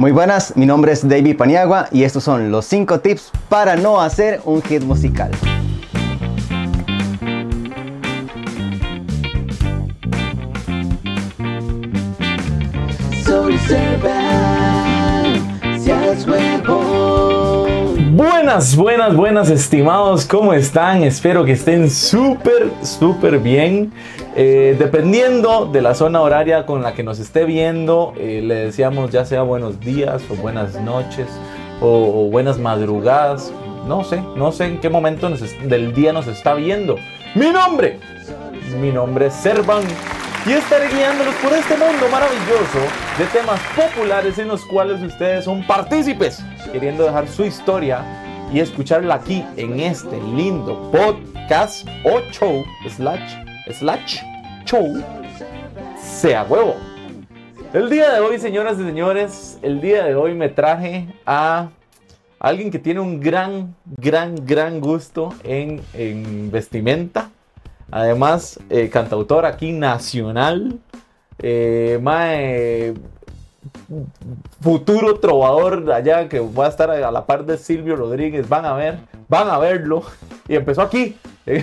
Muy buenas, mi nombre es David Paniagua y estos son los 5 tips para no hacer un hit musical. Buenas, buenas, buenas, estimados, ¿cómo están? Espero que estén súper, súper bien. Eh, dependiendo de la zona horaria con la que nos esté viendo, eh, le deseamos ya sea buenos días o buenas noches o, buenas madrugadas. No sé, no sé en qué momento del día nos está viendo. Mi nombre, mi nombre es Servan y estaré guiándolos por este mundo maravilloso de temas populares en los cuales ustedes son partícipes, queriendo dejar su historia y escucharla aquí en este lindo podcast o show slash slash show sea huevo. El día de hoy, señoras y señores, el día de hoy me traje a alguien que tiene un gran, gran, gran gusto en, en vestimenta. Además, eh, cantautor aquí nacional. Eh, futuro trovador allá que va a estar a la par de Silvio Rodríguez. Van a ver, van a verlo. Y empezó aquí,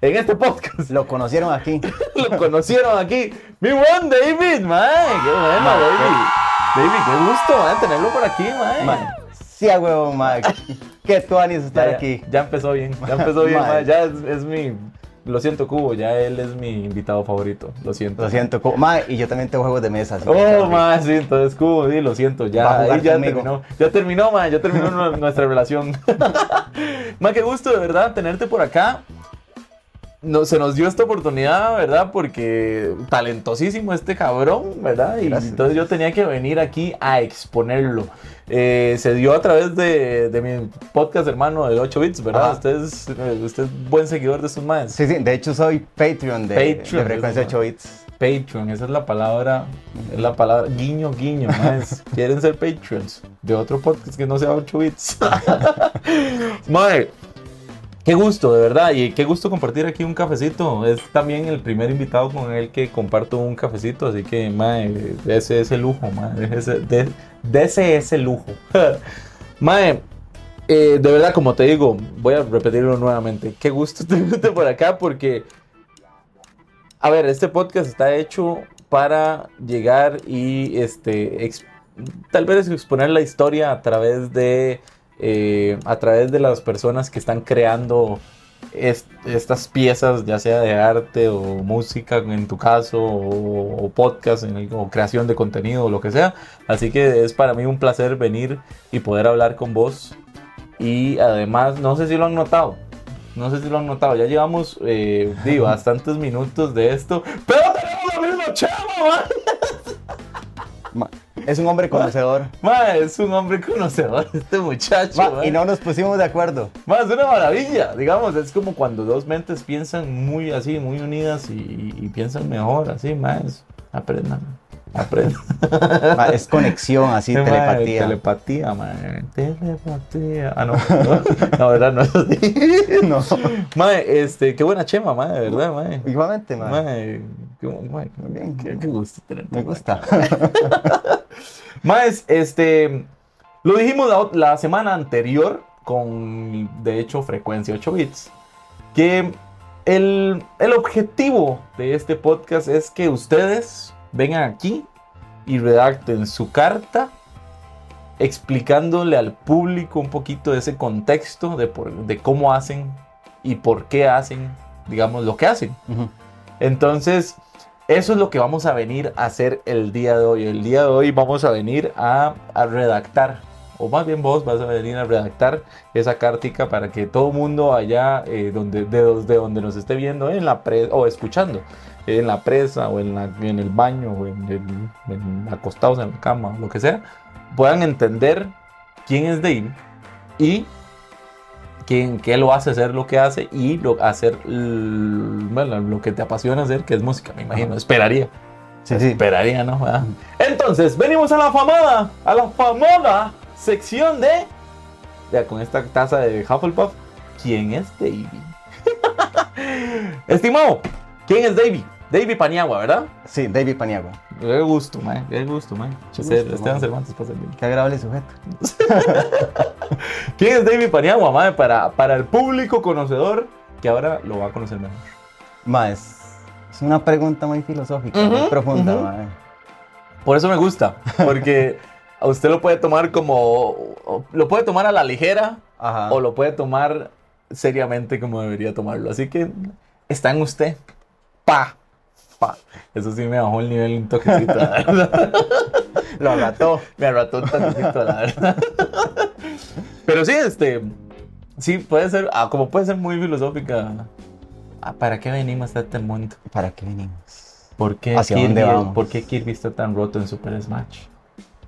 en este podcast. Lo conocieron aquí. Lo conocieron aquí. Mi buen David, mae. Qué bueno, Mae, David. David, qué gusto, mae, tenerlo por aquí, mae. Ma, sí, a huevo, ma. Qué Ya, estar ya, aquí. ya empezó bien, ya empezó bien, mae, Ya es, es mi. Lo siento, Cubo, ya él es mi invitado favorito. Lo siento. Lo siento, co- ma, y yo también tengo juegos de mesa. que Oh, bien. más, sí, entonces Cubo, sí, lo siento, ya, ahí ya conmigo. terminó, ya terminó, man, ya terminó nu- nuestra relación. Man, qué gusto, de verdad, tenerte por acá. No, se nos dio esta oportunidad, ¿verdad? Porque talentosísimo este cabrón, ¿verdad? Y Gracias. entonces yo tenía que venir aquí a exponerlo. Eh, se dio a través de, de mi podcast hermano de 8 bits, ¿verdad? Ajá. Usted es, eh, usted es buen seguidor de estos más. Sí, sí, de hecho soy Patreon de, Patreon, de Frecuencia eso, 8 Bits. Patreon, esa es la palabra, es la palabra guiño, guiño, más. Quieren ser Patreons de otro podcast que no sea 8 bits. Madre, qué gusto, de verdad, y qué gusto compartir aquí un cafecito. Es también el primer invitado con el que comparto un cafecito, así que, madre, ese es el lujo, madre, ese, ese es el lujo. Madre, eh, de verdad, como te digo, voy a repetirlo nuevamente. Qué gusto tenerte por acá porque a ver, este podcast está hecho para llegar y este tal vez exponer la historia a través de eh, a través de las personas que están creando est- estas piezas, ya sea de arte o música en tu caso, o, o podcast, en el- o creación de contenido, o lo que sea. Así que es para mí un placer venir y poder hablar con vos. Y además, no sé si lo han notado, no sé si lo han notado, ya llevamos eh, di, bastantes minutos de esto, pero tenemos la misma chava, man. Es un hombre conocedor. Ma, es un hombre conocedor este muchacho. Ma, y no nos pusimos de acuerdo. Ma, es una maravilla, digamos, es como cuando dos mentes piensan muy así, muy unidas y, y piensan mejor, así, más. Aprendan, aprendan. Ma, es conexión, así, Ma, telepatía. Telepatía, man. Telepatía. Ah, no, no, verdad no es así. no. Mae, este, qué buena chema, mae, de verdad, mae. Igualmente, ma. Mae, qué, bien. qué, qué gusto tenerte. Me gusta. Maes, este, lo dijimos la, la semana anterior con, de hecho, frecuencia 8 bits, que el, el objetivo de este podcast es que ustedes vengan aquí y redacten su carta explicándole al público un poquito de ese contexto de, por- de cómo hacen y por qué hacen, digamos, lo que hacen. Entonces, eso es lo que vamos a venir a hacer el día de hoy. El día de hoy vamos a venir a, a redactar, o más bien vos vas a venir a redactar esa cartica para que todo mundo allá, eh, donde, de, de donde nos esté viendo, en la presa, o escuchando, en la presa, o en, la- en el baño, o en, el- en- acostados en la cama, lo que sea, puedan entender quién es Dave y quién, qué lo hace hacer lo que hace y lo, hacer bueno, lo que te apasiona hacer, que es música, me imagino. Esperaría. Sí, sí. Esperaría, ¿no? Ah. Entonces, venimos a la famada, a la famosa sección de. Ya con esta taza de Hufflepuff. ¿Quién es Davy? Estimado, ¿quién es Davy? Davy Paniagua, ¿verdad? Sí, David Paniagua. Qué gusto, mae. Qué gusto, mae. Qué gusto, Esteban mae. Cervantes pasa bien. Qué agradable sujeto. ¿Quién es David Paniagua, mae? Para, para el público conocedor que ahora lo va a conocer mejor. Ma, es, es una pregunta muy filosófica, muy profunda, ujú. ma. Por eso me gusta, porque a usted lo puede tomar como, lo puede tomar a la ligera Ajá. o lo puede tomar seriamente como debería tomarlo. Así que está en usted. Pa, pa. Eso sí me bajó el nivel un toquecito, la verdad. Lo agató. Me arrató un toquecito, la verdad. Pero sí, este, sí puede ser, ah, como puede ser muy filosófica. Ah, ¿Para qué venimos a este mundo? ¿Para qué venimos? ¿Por qué, ¿Hacia Kirby, dónde vamos? ¿Por qué Kirby está tan roto en Super Smash?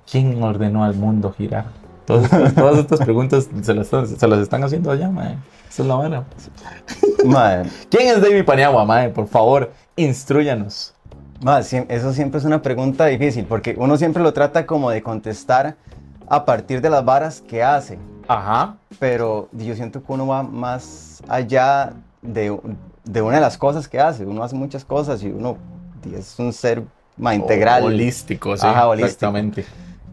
¿Quién ordenó al mundo girar? Todas estas, todas estas preguntas se las, se las están haciendo allá, mae. Esa es la vara. Ma, ¿Quién es David Paniagua, mae? Por favor, instruyanos. ma, siem- eso siempre es una pregunta difícil, porque uno siempre lo trata como de contestar a partir de las varas que hace. Ajá. pero yo siento que uno va más allá de, de una de las cosas que hace. Uno hace muchas cosas y uno es un ser más integral. Holístico, sí. Ajá, holístico. Exactamente.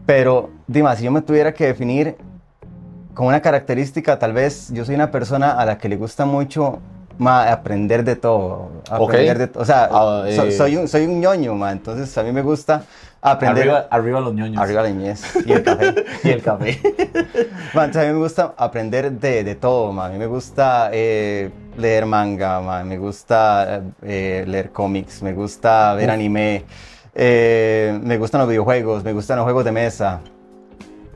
Pero, Dima, si yo me tuviera que definir con una característica, tal vez yo soy una persona a la que le gusta mucho ma, aprender de todo. Aprender Ok. de O sea, Ah, so- eh. soy, un, soy un ñoño, ma, entonces a mí me gusta aprender. Arriba, arriba los ñoños. Arriba la mies y el café. Y el café. Ma, entonces a mí me gusta aprender de, de todo, ma. a mí me gusta eh, leer manga, ma. me gusta eh, leer cómics, me gusta ver Uf. anime, eh, me gustan los videojuegos, me gustan los juegos de mesa,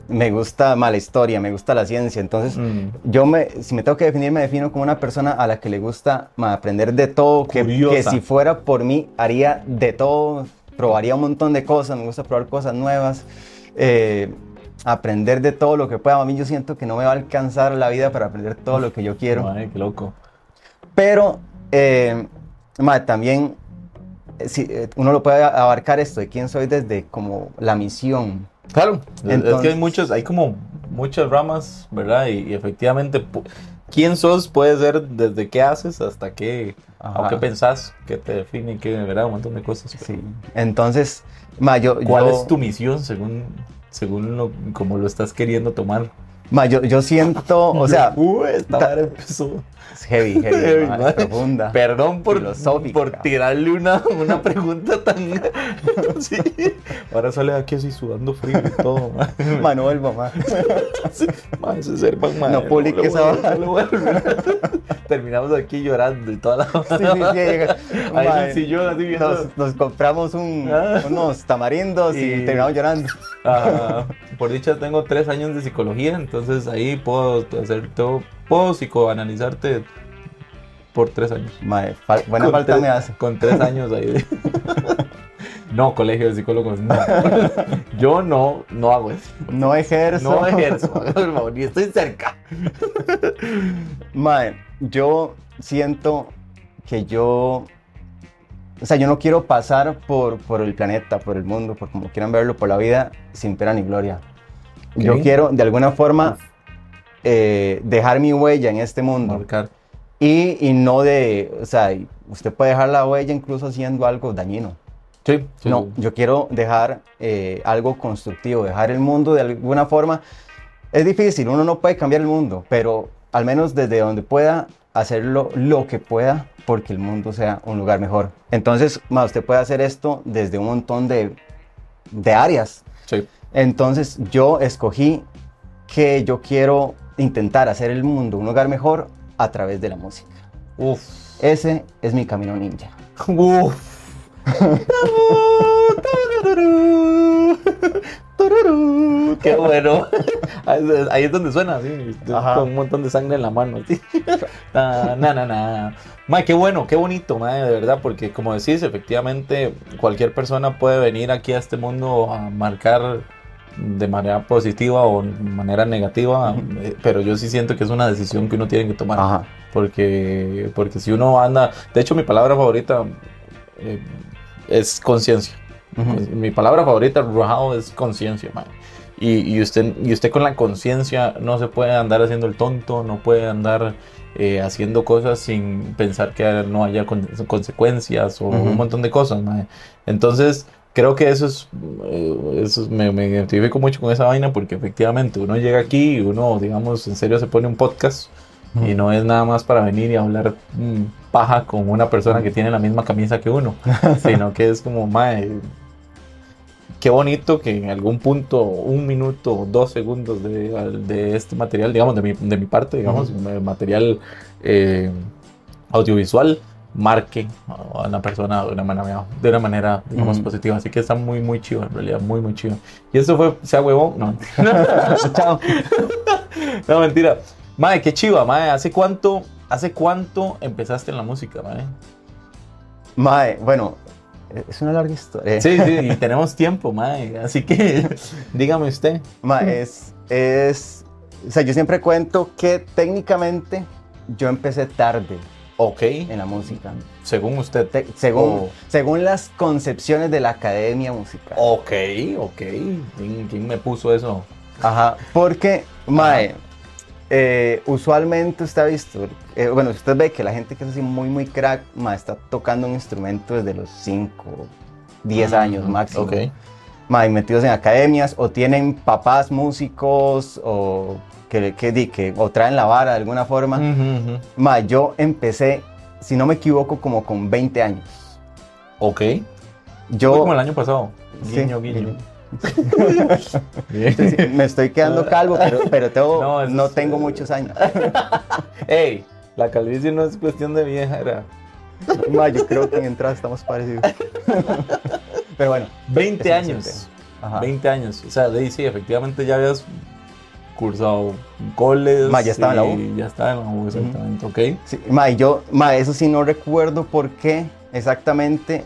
me gusta ma, la historia, me gusta la ciencia, entonces Mm. yo me, si me tengo que definir, me defino como una persona a la que le gusta aprender de todo, que, que si fuera por mí haría de todo, probaría un montón de cosas, me gusta probar cosas nuevas, eh, aprender de todo lo que pueda. A mí yo siento que no me va a alcanzar la vida para aprender todo lo que yo quiero, Mae, qué loco. pero eh, ma, también si, eh, uno lo puede abarcar esto de quién soy desde como la misión. Claro, es- es que hay muchos, hay como muchas ramas, ¿verdad? Y, y efectivamente, quién sos puede ser desde qué haces hasta qué, Ajá. o qué pensás, qué te define, qué, ¿verdad? Un montón de cosas. Sí. Entonces, ma, yo, ¿Cuál yo- es tu misión según, según lo, como lo estás queriendo tomar? ma, yo, yo siento, o sea, uh, esta empezó. Es heavy, heavy, Heavy, ma, ma. es profunda. Perdón por, por tirarle una, una pregunta tan. sí. Ahora sale aquí así sudando frío y todo. ma. Ma, no vuelvo, ma. Sí, ma, ese Servan, ma, No esa no vuelvo. Terminamos aquí llorando y toda la. Sí, sí, sí, llega- Ahí en ma, el sillón así viendo. nos, nos compramos un- Ah. unos tamarindos y, Y- terminamos llorando. Ah, por dicha tengo tres años de psicología, entonces ahí puedo hacer todo, puedo psicoanalizarte por tres años. Ma, fal- buena Con falta tres- me hace. Con tres años ahí. de- no, colegio de psicólogos, no. Yo no, no hago eso. No ejerzo. No ejerzo, por favor, ni estoy cerca. Mae, yo siento que yo. O sea, yo no quiero pasar por, por el planeta, por el mundo, por como quieran verlo, por la vida, sin pena ni gloria. Yo quiero, de alguna forma, eh, dejar mi huella en este mundo. Marcar. Y, y no de. O sea, usted puede dejar la huella incluso haciendo algo dañino. Sí, sí, No, yo quiero dejar eh, algo constructivo, dejar el mundo de alguna forma. Es difícil, uno no puede cambiar el mundo, pero al menos desde donde pueda hacerlo lo que pueda porque el mundo sea un lugar mejor. Entonces, usted puede hacer esto desde un montón de, de áreas. Sí. Entonces, yo escogí que yo quiero intentar hacer el mundo un lugar mejor a través de la música. Uf. Ese es mi camino ninja. Uf. Qué bueno. Ahí es- donde suena, así, Ajá. con un montón de sangre en la mano. así. Na, na, na, na. Mae, qué bueno, qué bonito, mae, de verdad, porque como decís, efectivamente, cualquier persona puede venir aquí a este mundo a marcar de manera positiva o de manera negativa, eh, pero yo sí siento que es una decisión que uno tiene que tomar. Ajá. Porque, porque si uno anda, de hecho mi palabra favorita eh, es conciencia. Pues, Mi palabra favorita, rajado, es conciencia, man. Y, y usted, y usted con la conciencia no se puede andar haciendo el tonto, no puede andar eh, haciendo cosas sin pensar que no haya con- consecuencias o Ujú. un montón de cosas. Entonces, creo que eso es, eh, eso es- me, me identifico mucho con esa vaina porque efectivamente uno llega aquí y uno, digamos, en serio se pone un podcast y no es nada más para venir y hablar mm, paja con una persona que tiene la misma camisa que uno, sino que es como, mae, qué bonito que en algún punto, un minuto, dos segundos de, de este material, digamos, de mi, de mi parte, digamos, eh, material eh, audiovisual, marque a una persona de una manera, de una manera digamos, positiva. Así que está muy, muy chido, en realidad, muy, muy chido. Y eso fue, sea huevón, no. Chao. No, mentira. Mae, qué chiva, mae. ¿Hace cuánto, ¿Hace cuánto empezaste en la música, mae? Mae, bueno, es una larga historia. Sí, sí, y tenemos tiempo, mae. Así que dígame usted. Mae, es, es, o sea, yo siempre cuento que técnicamente yo empecé tarde Ok, en la música. según usted. Te- según, Oh. según las concepciones de la academia musical. Ok, ok. ¿Quién, quién me puso eso? Ajá, porque, mae, eh, usualmente usted ha visto, eh, bueno, usted ve que la gente que es así muy, muy crack, mae, está tocando un instrumento desde los 5, 10 años máximo. Ok. Mae, metidos en academias o tienen papás músicos o que, que, di- que o traen la vara de alguna forma. Ujú. Ma, yo empecé, si no me equivoco, como con 20 años. Ok. Fue Yo como el año pasado. Sí, Guiño, guiño. sí, me estoy quedando calvo, pero, pero tengo- No, no, eso es, tengo eh, muchos años. Ey, la calvicie no es cuestión de vieja, era. Ma, yo creo que en entrada estamos parecidos. pero bueno. 20 Ese es años. Ajá. 20 años. O sea, de ahí sí, efectivamente ya habías cursado coles. Ma, ya estaba en la U. Ya estaba en la U, exactamente. Ok. Sí, ma, yo, ma, eso sí no recuerdo por qué exactamente.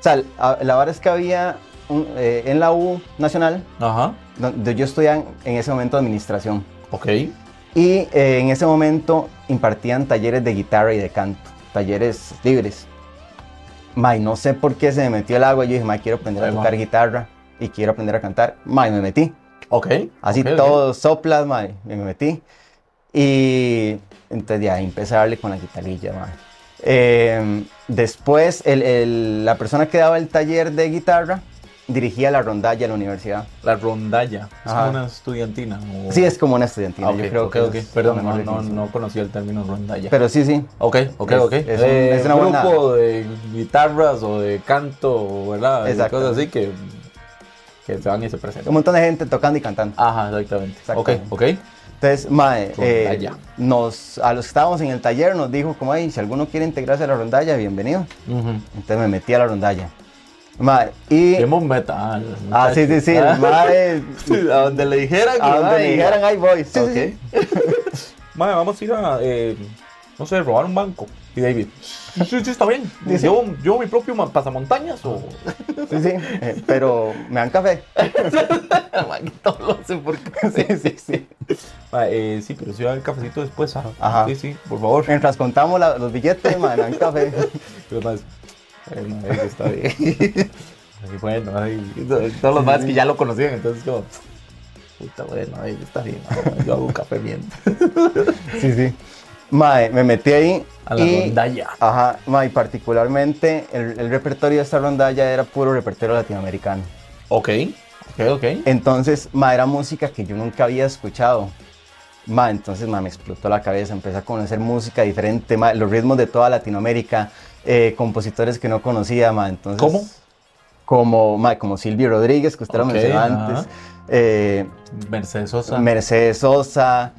O sea, a- la verdad es que había un- eh, en la U Nacional, Ajá. donde yo estudiaba en, en ese momento administración. Ok. Y eh, en ese momento impartían talleres de guitarra y de canto, talleres libres. May, no sé por qué se me metió el agua. Yo dije, May, quiero aprender a tocar guitarra y quiero aprender a cantar. May, me metí. Ok. Así ok, ok. todo soplas, May, me metí. Y entonces ya empecé a darle con la guitarrilla, May. Eh, después, el- el- la persona que daba el taller de guitarra dirigía la rondalla de la universidad. La rondalla. Es Ajá. como una estudiantina. o- Sí, es como una estudiantina. Ah, ok, yo creo ok, que ok. es Perdón, no, no, no conocía el término rondalla. Pero sí, sí. Ok, ok, Es- ok. es un- Eh, es una buena- grupo de guitarras o de canto, ¿verdad? Y Exacto. cosas así que, que se van y se Un presentan. montón de gente tocando y cantando. Ajá, exactamente. Exactamente. Ok, ok. Entonces, mae, eh, nos, a los que estábamos en el taller nos dijo como, "Ay, si alguno quiere integrarse a la rondalla, bienvenido. Entonces me metí a la rondalla. Mae, y... Bien metal. Ah, sí, sí, sí. mae, a donde le dijeran. a donde me dijeran, ahí voy. Sí, Ok. sí, sí. Mae, vamos a ir a, eh, no sé, robar un banco. Y David, sí, sí, está bien. Dice- ¿Llevo, llevo mi propio pasamontañas o...? Sí, sí, eh, pero me dan café. Todo lo hace por Sí, sí, sí. Mae, eh, sí, pero sí va haber cafecito después, ¿ah? Ajá. Sí, sí, por favor. Mientras contamos la- los billetes, me dan café. Los más, ahí está bien. Bueno, todos los más que ya lo conocían, entonces como, puta, bueno, está bien, yo hago café mientras. Sí, sí. Mae, me metí ahí. A la y, rondalla. Ajá, mae, particularmente el, el repertorio de esta rondalla era puro repertorio latinoamericano. Ok, ok, ok. Entonces, ma, era música que yo nunca había escuchado. Ma, entonces, ma, me explotó la cabeza, empecé a conocer música diferente, ma, los ritmos de toda Latinoamérica, eh, compositores que no conocía, ma, entonces... ¿Cómo? Como, ma, como Silvio Rodríguez, que usted lo mencionó antes, eh, Mercedes Sosa. Mercedes Sosa,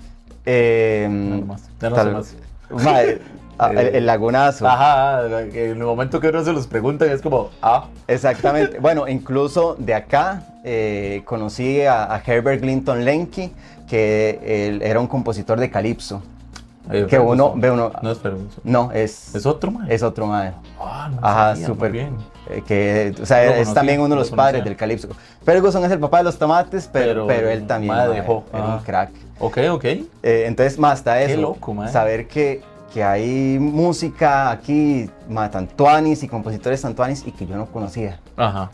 eh, más, no tal- más. eh, ah, el, el Lagunazo. Ajá, en el momento que uno se los pregunta es como, ah, Exactamente. Bueno, incluso de acá eh, conocí a, a Herbert Clinton Lenky, que él era un compositor de calipso. Que uno ve uno. No es Ferguson. No, es, ¿Es otro, man? es otro madre. Ah, no Ajá, súper. bien. eh, que, o sea, No es también uno de los lo padres del calipso. Ferguson es el papá de los tomates, pero, Pero pero, él también mae, dejó. era Ajá. un crack. Ok, ok. Eh, entonces, más Qué eso. loco, mae. Saber que, que hay música aquí, ma, tantuanis y compositores tantuanis y que yo no conocía. Ajá.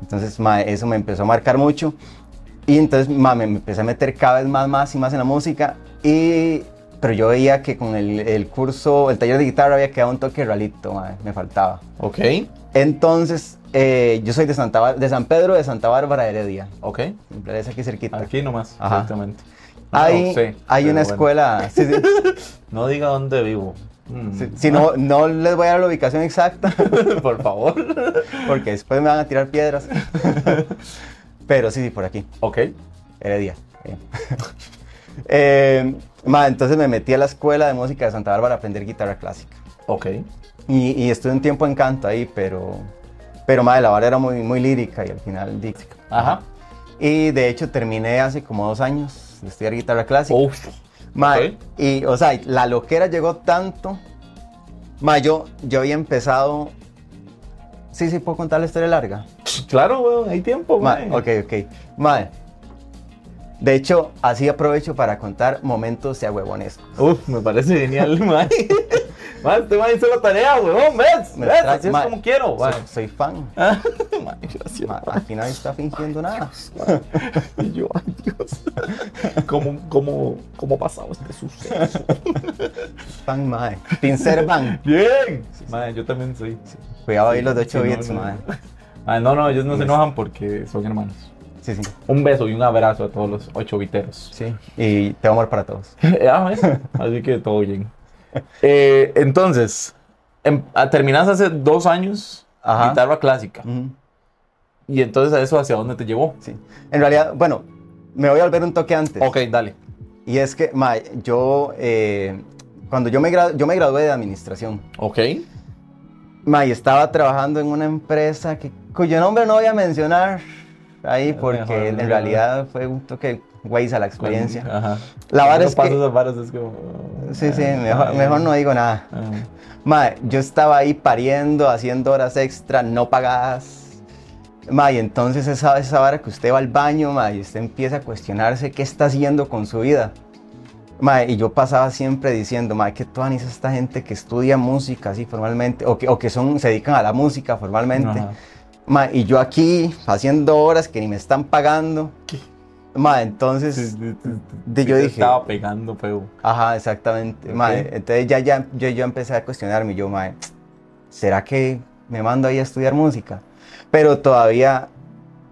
Entonces, ma, eso me empezó a marcar mucho. Y entonces, ma, me me empecé a meter cada vez más, más y más en la música. Y, pero yo veía que con el, el curso, el taller de guitarra había quedado un toque ralito, ma, me faltaba. Ok. Entonces, Eh, yo soy de, Santa, de San Pedro de Santa Bárbara, Heredia. Ok. Es aquí cerquita. Aquí nomás, Ajá. exactamente. Hay no sé, hay una bueno. escuela. sí, sí. No diga dónde vivo. Mm. Si, si no, no les voy a dar la ubicación exacta, Por favor. porque después me van a tirar piedras. Pero sí, sí, por aquí. Ok. Heredia. Eh, ma, entonces me metí a la escuela de música de Santa Bárbara a aprender guitarra clásica. Ok. Y, y estuve un tiempo en canto ahí, pero, pero ma, la vara era muy, muy lírica y al final Ajá. Y de hecho terminé hace como dos años de estudiar guitarra clásica. Uf. Ma, ok. Y, o sea, la loquera llegó tanto. Ma, yo, yo había empezado. Sí, sí, puedo contar la historia larga. Claro, weón, hay tiempo, Ma, ok, ok. Ma, de hecho, así aprovecho para contar momentos de agüevonescos. Uf, me parece genial, mae. Mae, este mae hizo la tarea, weón, ¿ves? Me ¿Ves? Así es como quiero, Soy, soy fan. Ah, gracias. Aquí nadie está fingiendo nada. Y yo, ay, Dios. ¿Cómo, cómo, cómo pasaba este suceso? Fan, mae. Pincel fan. Bien. Mae, yo también soy. Cuidado ahí los de 8 Sí, bits, no. no, no, ellos no se enojan porque son hermanos. Sí, sí. Un beso y un abrazo a todos los ocho viteros. Sí. Y te amor para todos. Ah. Así que todo bien. Eh, entonces, em- ah, terminas hace dos años Ajá. guitarra clásica. Ujú. Y entonces a eso hacia dónde te llevó. Sí. En realidad, bueno, me voy a volver un toque antes. Ok, dale. Y es que, ma, yo, eh, cuando yo me, yo me gradué de administración, Ok. ma, y estaba trabajando en una empresa que, cuyo nombre no voy a mencionar ahí porque mejor, en realidad fue un toque güey a la experiencia. Ajá. La vara es que- varas es como... Sí, sí, ah, mejor, mejor no digo nada. ah. Ma, yo estaba ahí pariendo, haciendo horas extra, no pagadas. Ma, y entonces esa, esa vara que usted va al baño, ma, y usted empieza a cuestionarse qué está haciendo con su vida. Ma, y yo pasaba siempre diciendo, ma, que toda esta gente que estudia música así formalmente, o que, o que son, se dedican a la música formalmente. Ma, y yo aquí haciendo horas que ni me están pagando. Ma, entonces, de- yo dije, Estaba pegando, feo. Ajá, exactamente. Mae, Ok. entonces ya, ya yo, yo empecé a cuestionarme, yo, mae, ¿será que me mando ahí a estudiar música? Pero todavía,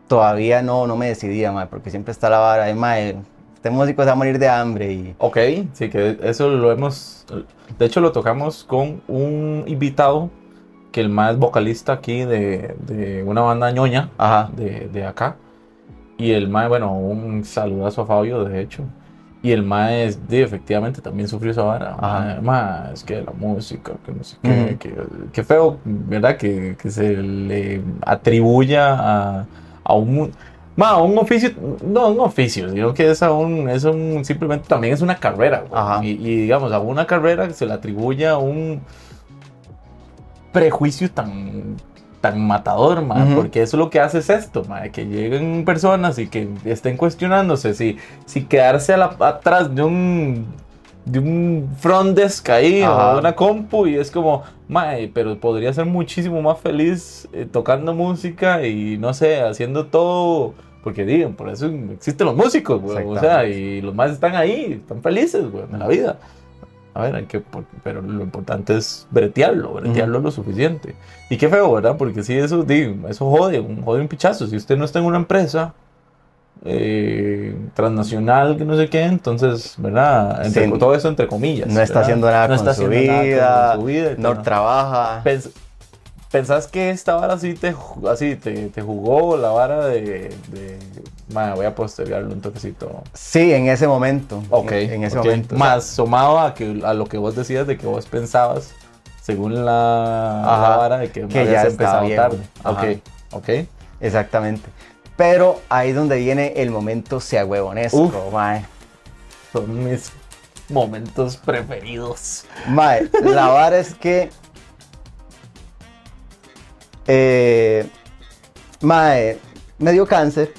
todavía no, no me decidía, porque siempre está la vara de, mae, este músico se va a morir de hambre y... Ok, sí, que eso lo hemos... De hecho, lo tocamos con un invitado que el más vocalista aquí de, de una banda ñoña Ajá, de, de acá. Y el mae, bueno, un saludazo a Fabio, de hecho. Y el mae, efectivamente, también sufrió esa vara. Ajá. Mae, mae, es que la música, que no sé qué, Ujú. que, que feo, ¿verdad? Que, que se le atribuya a, a un... mu- mae, a un oficio, no un oficio, sino que es a un, es un, simplemente también es una carrera. Ajá. Y, y, digamos, a una carrera se le atribuya un prejuicio tan, tan matador, ma, porque eso lo que hace es esto, ma, que lleguen personas y que estén cuestionándose si, si quedarse a la- atrás de un de un front desk ahí Ajá. o una compu y es como, mae, pero podría ser muchísimo más feliz eh, tocando música y no sé, haciendo todo, porque digan, por eso existen los músicos, güey, o sea, y los más están ahí, están felices, güey, en la vida. A ver, hay que, pero lo importante es bretearlo, bretearlo lo suficiente. Y qué feo, ¿verdad? Porque si eso, digo, eso jode, un, jode un pichazo. Si usted no está en una empresa eh, transnacional, que no sé qué, entonces, ¿verdad? Entre- Sí. todo eso entre comillas. no está haciendo nada, No con, está su haciendo nada vida, con su vida no trabaja. Pens- ¿Pensás que esta vara así te, así te, te jugó la vara de... de voy a postergarlo un toquecito. Sí, en ese momento. Ok, En, en ese momento. Más sumado a, que, a lo que vos decías de que vos pensabas, según la, Ajá, la vara, de que, que habías ya empezado tarde. Ajá. Ok, ok. Exactamente. Pero ahí es donde viene el momento sea huevonesco, mae. Son mis momentos preferidos. Mae, la vara es que. Eh, mae, me dio cáncer.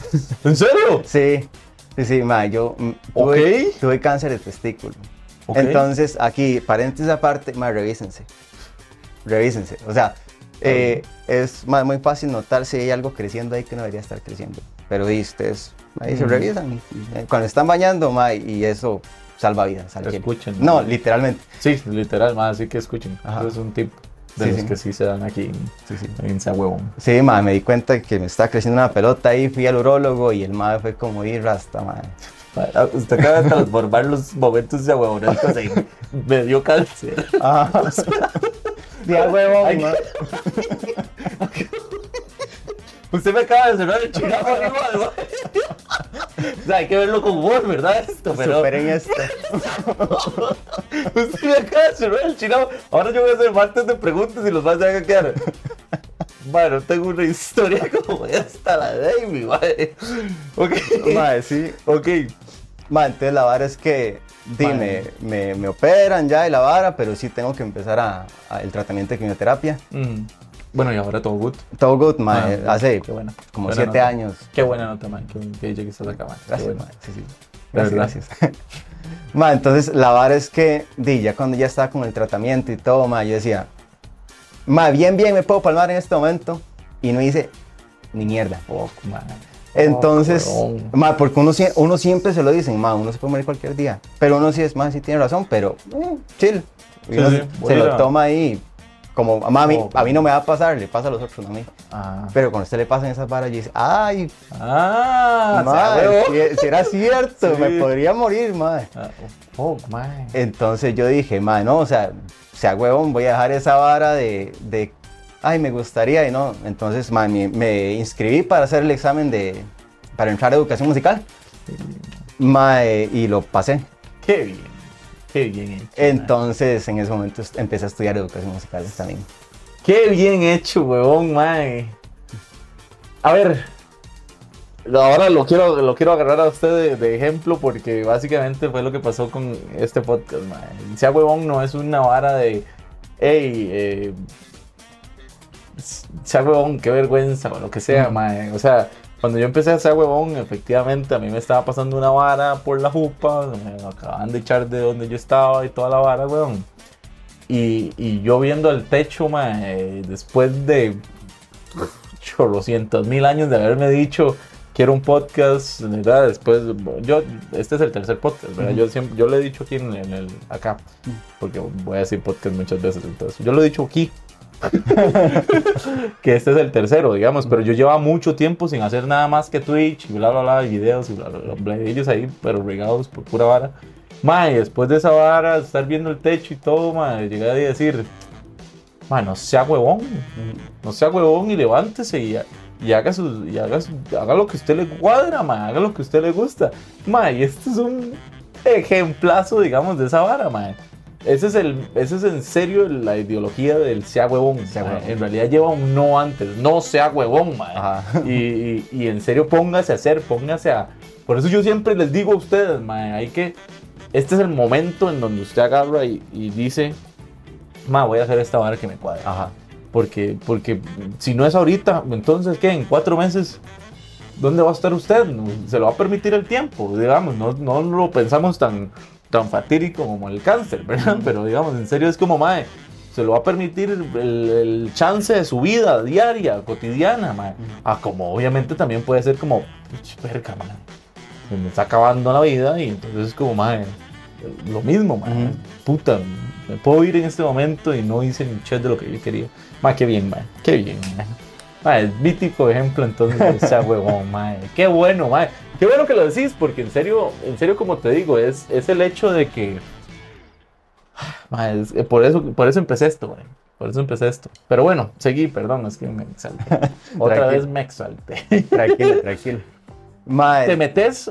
¿En serio? Sí, sí, sí, mae, yo mm, tuve, cáncer de testículo. Ok. Entonces, aquí, paréntesis aparte, mae, revísense. Revísense. O sea, eh, es mae, muy fácil notar si hay algo creciendo ahí que no debería estar creciendo. Pero y ustedes ahí se Mm. revisan. y cuando están bañando, mae, y eso salva vidas. Escuchen. No, literalmente. Sí, literal, más así que escuchen. Ajá. Eso es un tip. De Sí, los sí. que sí se dan aquí en, Sí, sí. en esa huevón. Sí, ma, me di cuenta que me estaba creciendo una pelota ahí, fui al urólogo y el ma fue como ir rasta, ma. Ah, Usted acaba de transformar los momentos de huevonescos en me dio cáncer. Ajá. Sí, a huevón, Ay. Usted me acaba de cerrar el chingado güey. O sea, hay que verlo con humor, ¿verdad? Esto, pero. Superen esto. Usted me acaba de cerrar el chingado. Ahora yo voy a hacer martes de preguntas y los más se van a quedar. Bueno, tengo una historia como esta, la de Amy, güey. Ok. Ma, sí. Ok. Ma, entonces la vara es que, dime, me, me operan ya y la vara, pero sí tengo que empezar a, a el tratamiento de quimioterapia. Bueno, y ahora todo good. Todo good, ma, Ah, hace qué bueno. como Buena siete nota. años. Qué buena nota, man. Qué, dicha que estás acá. Qué Gracias, bueno. sí, sí. Gracias, gracias. Ma, entonces la vara es que, di, ya cuando ya estaba con el tratamiento y todo, ma, yo decía, ma, bien, bien, me puedo palmar en este momento. Y no hice ni mierda. Man. Entonces, weón. ma, porque uno, uno siempre se lo dicen, ma, uno se puede morir cualquier día. Pero uno sí es más, sí tiene razón, pero eh, chill. Y Sí, uno sí, se lo toma ahí. Como, a mí, Fuck, a mí no me va a pasar, le pasa a los otros, no a mí. Ah. Pero cuando a usted le pasan esas varas, yo dice, ay, Ah, ma, o sea, huevo. si, si era cierto, Sí. me podría morir, ma. Ah, fuck, man. Entonces yo dije, ma, no, o sea, sea huevón, voy a dejar esa vara de, de ay, me gustaría y no. Entonces, ma, me, me inscribí para hacer el examen de, para entrar a educación musical. Ma, eh, y lo pasé. Qué bien. Qué bien hecho. man. Entonces, en ese momento empecé a estudiar educación musical también. Qué bien hecho, huevón, man. A ver. Ahora lo quiero, lo quiero agarrar a usted de, de ejemplo porque básicamente fue lo que pasó con este podcast, man. Sea huevón no es una vara de, hey, eh, sea huevón, qué vergüenza o lo que sea, man. O sea, cuando yo empecé a ser huevón, efectivamente a mí me estaba pasando una vara por la jupa, me acaban de echar de donde yo estaba y toda la vara, huevón. Y, y yo viendo el techo, ma, eh, después de chorrocientos mil años de haberme dicho que era un podcast, ¿verdad? Después, yo, este es el tercer podcast, ¿verdad? Yo siempre, yo lo he dicho aquí en, en el, acá, porque voy a decir podcast muchas veces, entonces, yo lo he dicho aquí. que este es el tercero, digamos, pero yo llevaba mucho tiempo sin hacer nada más que Twitch y bla, bla, bla, videos y bla, bla, bla, ellos ahí, pero regados por pura vara. Mae, después de esa vara, estar viendo el techo y todo, mae, llegué a decir, mae, no sea huevón, no sea huevón y levántese y, y haga, sus, y haga, su- haga lo que usted le cuadra, mae, haga lo que usted le gusta. Mae, y este es un ejemplazo, digamos, de esa vara, mae. Ese es, el, ese es en serio la ideología del sea huevón. Sea mae. huevón. En realidad lleva un no antes, no sea huevón, mae. Y, y- y en serio, póngase a hacer, póngase a. Por eso yo siempre les digo a ustedes, mae, hay que. Este es el momento en donde usted agarra y, y dice, ma, voy a hacer esta vara que me cuadra. Ajá. Porque, porque si no es ahorita, entonces, ¿qué? En cuatro meses, ¿dónde va a estar usted? Se lo va a permitir el tiempo, digamos, no, no lo pensamos tan, tan fatídico como el cáncer, ¿verdad? Pero, digamos, en serio es como, mae, se lo va a permitir el, el chance de su vida diaria, cotidiana, mae. Ah, como obviamente también puede ser como, "Puch, verga, mae, se me está acabando la vida y entonces es como, mae, lo mismo, mae. Puta, me puedo ir en este momento y no hice ni chet de lo que yo quería. Ma, qué bien, mae. Qué bien, mae. Mae, es de ejemplo entonces de ese huevón, mae. Qué bueno, mae. Qué bueno que lo decís, porque en serio, en serio, como te digo, es, es el hecho de que. Es- eh, por, eso, por eso empecé esto, mae. Por eso empecé esto. Pero bueno, seguí, perdón, es que me exalté. Otra vez me exalté. Tranquilo, tranquilo. Ma, Te metes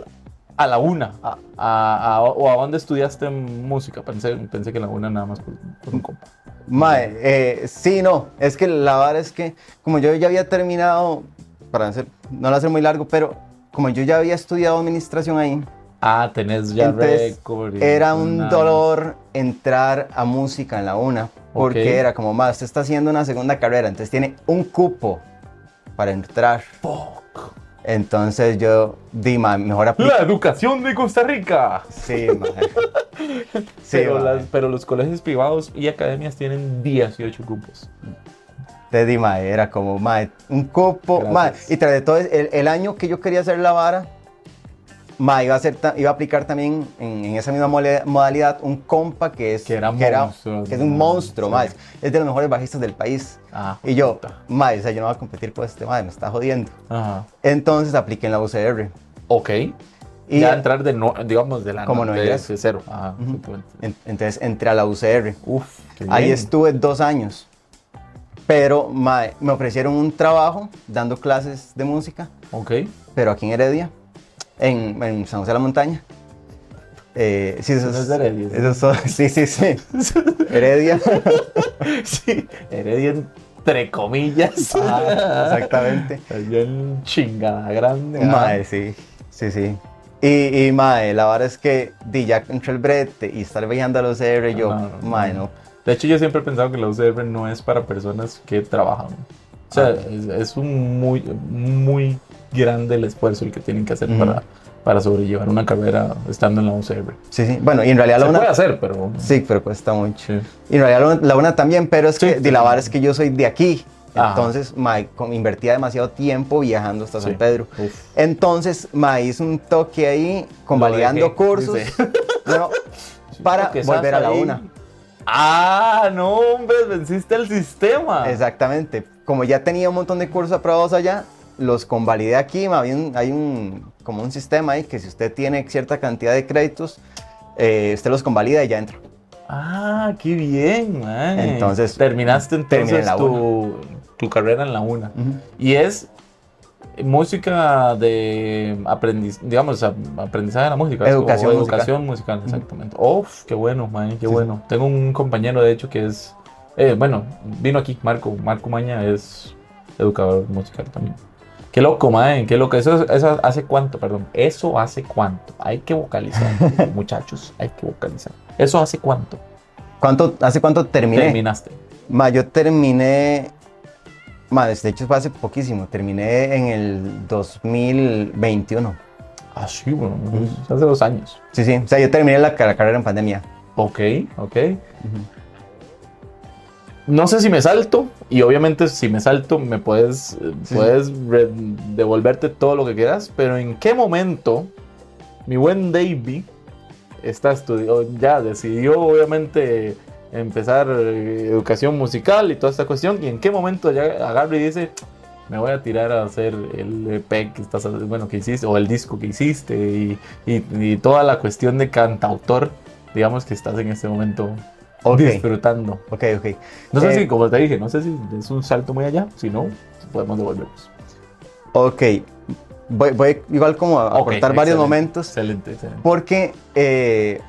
a la una. A, a- a- ¿O a dónde estudiaste música? Pensé, pensé que la una nada más por, por un compa. Mae, eh, sí, no, es que la verdad es que como yo ya había terminado, para hacer, no lo hacer muy largo, pero como yo ya había estudiado administración ahí, Ah, tenés ya entonces era un una- dolor entrar a música en la una, porque era como, más, usted está haciendo una segunda carrera, entonces tiene un cupo para entrar. Fuck. Entonces yo di, ma, mejor aplicar. La educación de Costa Rica. Sí. Sí, pero, las- pero los colegios privados y academias tienen 18 grupos. Te di, mae, era como, mae, un cupo, mae, y tras de todo, el, el año que yo quería hacer la vara, ma, iba, a hacer, iba a aplicar también en, en esa misma modalidad un compa que es, Que era monstruo, que es un monstruo, ma, Sí. es, de los mejores bajistas del país. Ah, Y yo, puta. ma, o sea, yo no voy a competir con este, ma, me está jodiendo. Ajá. Entonces apliqué en la UCR. Ok. Y ya entrar de, no, digamos, de la Como no, no de, de cero. Ajá, exactamente. en- entonces entré a la UCR. Uf, qué Ahí estuve dos años. Pero ma, me ofrecieron un trabajo dando clases de música, Ok. pero aquí en Heredia, en, en San José de la Montaña. Eh, sí, eso No es Heredia, sí. eso son- sí, sí, sí. Heredia. sí, Heredia entre comillas. Ajá, exactamente. Allá en chingada grande. Mae, sí, sí, sí. Y, y mae, la verdad es que di ya entre el brete y estar viajando a los CR, yo, No, no, mae, no. De hecho, yo siempre he pensado que la UCR no es para personas que trabajan. O sea, Ah. es, es un muy, muy grande el esfuerzo el que tienen que hacer Ujú. para, para sobrellevar una carrera estando en la UCR. Sí, sí. Bueno, y en realidad Se la puede una. hacer, pero... Sí, pero cuesta mucho. Sí. Y en realidad la, una también, pero es Sí, que la verdad es que yo soy de aquí. Entonces, con- invertía demasiado tiempo viajando hasta San Sí. Pedro. Uf. Entonces, mae, hice un toque ahí, convalidando dejé, cursos. no, para volver a la ahí. una. Ah, no, hombre, venciste el sistema. Exactamente. Como ya tenía un montón de cursos aprobados allá, los convalidé aquí. Hay un, como un sistema ahí que si usted tiene cierta cantidad de créditos, eh, usted los convalida y ya entra. Ah, qué bien, man. Entonces, terminaste entonces en la tu, tu carrera en la una. Y es música de aprendiz, digamos, aprendizaje de la música. Educación O musical. educación musical, exactamente. Uf, qué bueno, man, qué Sí, bueno. Tengo un compañero, de hecho, que es, eh, bueno, vino aquí, Marco, Marco Maña es educador musical también. Qué loco, man, qué loco. Eso, eso hace cuánto, perdón. Eso hace cuánto. Hay que vocalizar, muchachos, hay que vocalizar. Eso hace cuánto. ¿Cuánto, ¿Hace cuánto terminé? Terminaste. Ma, yo terminé, ma, de hecho fue hace poquísimo, terminé en el 2021. Ah, sí, bueno, hace dos años. Sí, sí, o sea, yo terminé la, carrera en pandemia. Ok, ok. No sé si me salto, y obviamente si me salto me puedes, Sí. puedes devolverte todo lo que quieras, pero ¿en qué momento mi buen Davey está estudiando, ya decidió obviamente empezar eh, educación musical y toda esta cuestión, y en qué momento ya agarra y dice, me voy a tirar a hacer el EP que estás, bueno, que hiciste, o el disco que hiciste, y, y- y toda la cuestión de cantautor, digamos que estás en este momento Ok, disfrutando. ok, ok. No sé Eh, si, como te dije, no sé si es un salto muy allá, si no, podemos devolvernos. Ok, voy, voy igual como a Ok, aportar varios momentos, Excelente, excelente. porque eh,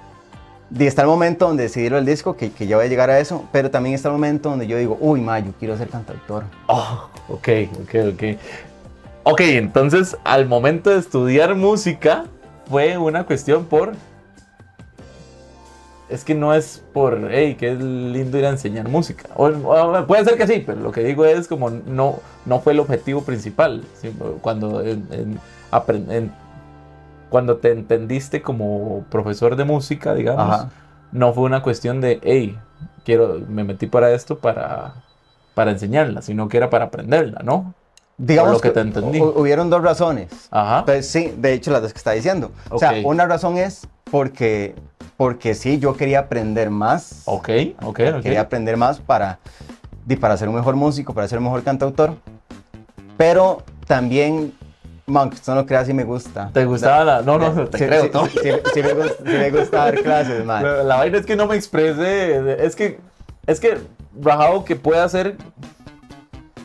y está el momento donde decidí el disco, que, que ya voy a llegar a eso, pero también está el momento donde yo digo, uy, ma, yo quiero ser cantautor. Oh, ok, ok, ok. Ok, entonces al momento de estudiar música fue una cuestión por... Es que no es por, hey, qué lindo ir a enseñar música. Puede ser que sí, pero lo que digo es como no, no fue el objetivo principal. Cuando, en- en- cuando te entendiste como profesor de música, digamos, Ajá. no fue una cuestión de, hey, quiero, me metí para esto para, para enseñarla, sino que era para aprenderla, ¿no? Digamos lo que te entendí. hu- hubieron dos razones. Ajá. Pues sí, de hecho las dos que está diciendo. O sea, una razón es porque, porque sí, yo quería aprender más. Ok, ok, ok. Quería aprender más para, para ser un mejor músico, para ser un mejor cantautor. Pero también, usted no crea, sí me gusta. ¿Te gustaba la.? No, no, te Sí, creo. sí, ¿no? sí, sí me gusta, sí me gusta dar clases, man. La, la vaina es que no me exprese. Es que. Es que. Rajado que puede hacer.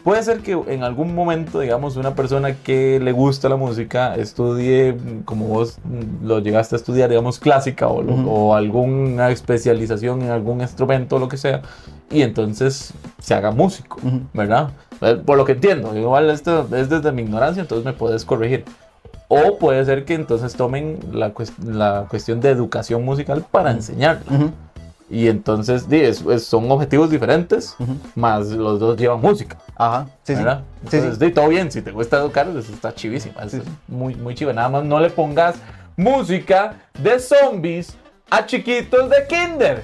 Puede ser que en algún momento, digamos, una persona que le gusta la música estudie, como vos lo llegaste a estudiar, digamos, clásica o, lo- Ujú. o alguna especialización en algún instrumento o lo que sea, y entonces se haga músico, Ujú. ¿verdad? Eh, Por lo que entiendo, igual esto es desde mi ignorancia, entonces me puedes corregir. O puede ser que entonces tomen la, cues- la cuestión de educación musical para enseñarla. Ujú, Y entonces di, es- es- son objetivos diferentes, ujú. más los dos llevan música, Ajá, sí, sí. ¿verdad? Sí, sí. Entonces, di, todo bien, si te gusta educar, eso está chivísimo, eso Sí, es sí. muy, muy chiva. Nada más no le pongas música de zombies a chiquitos de kinder.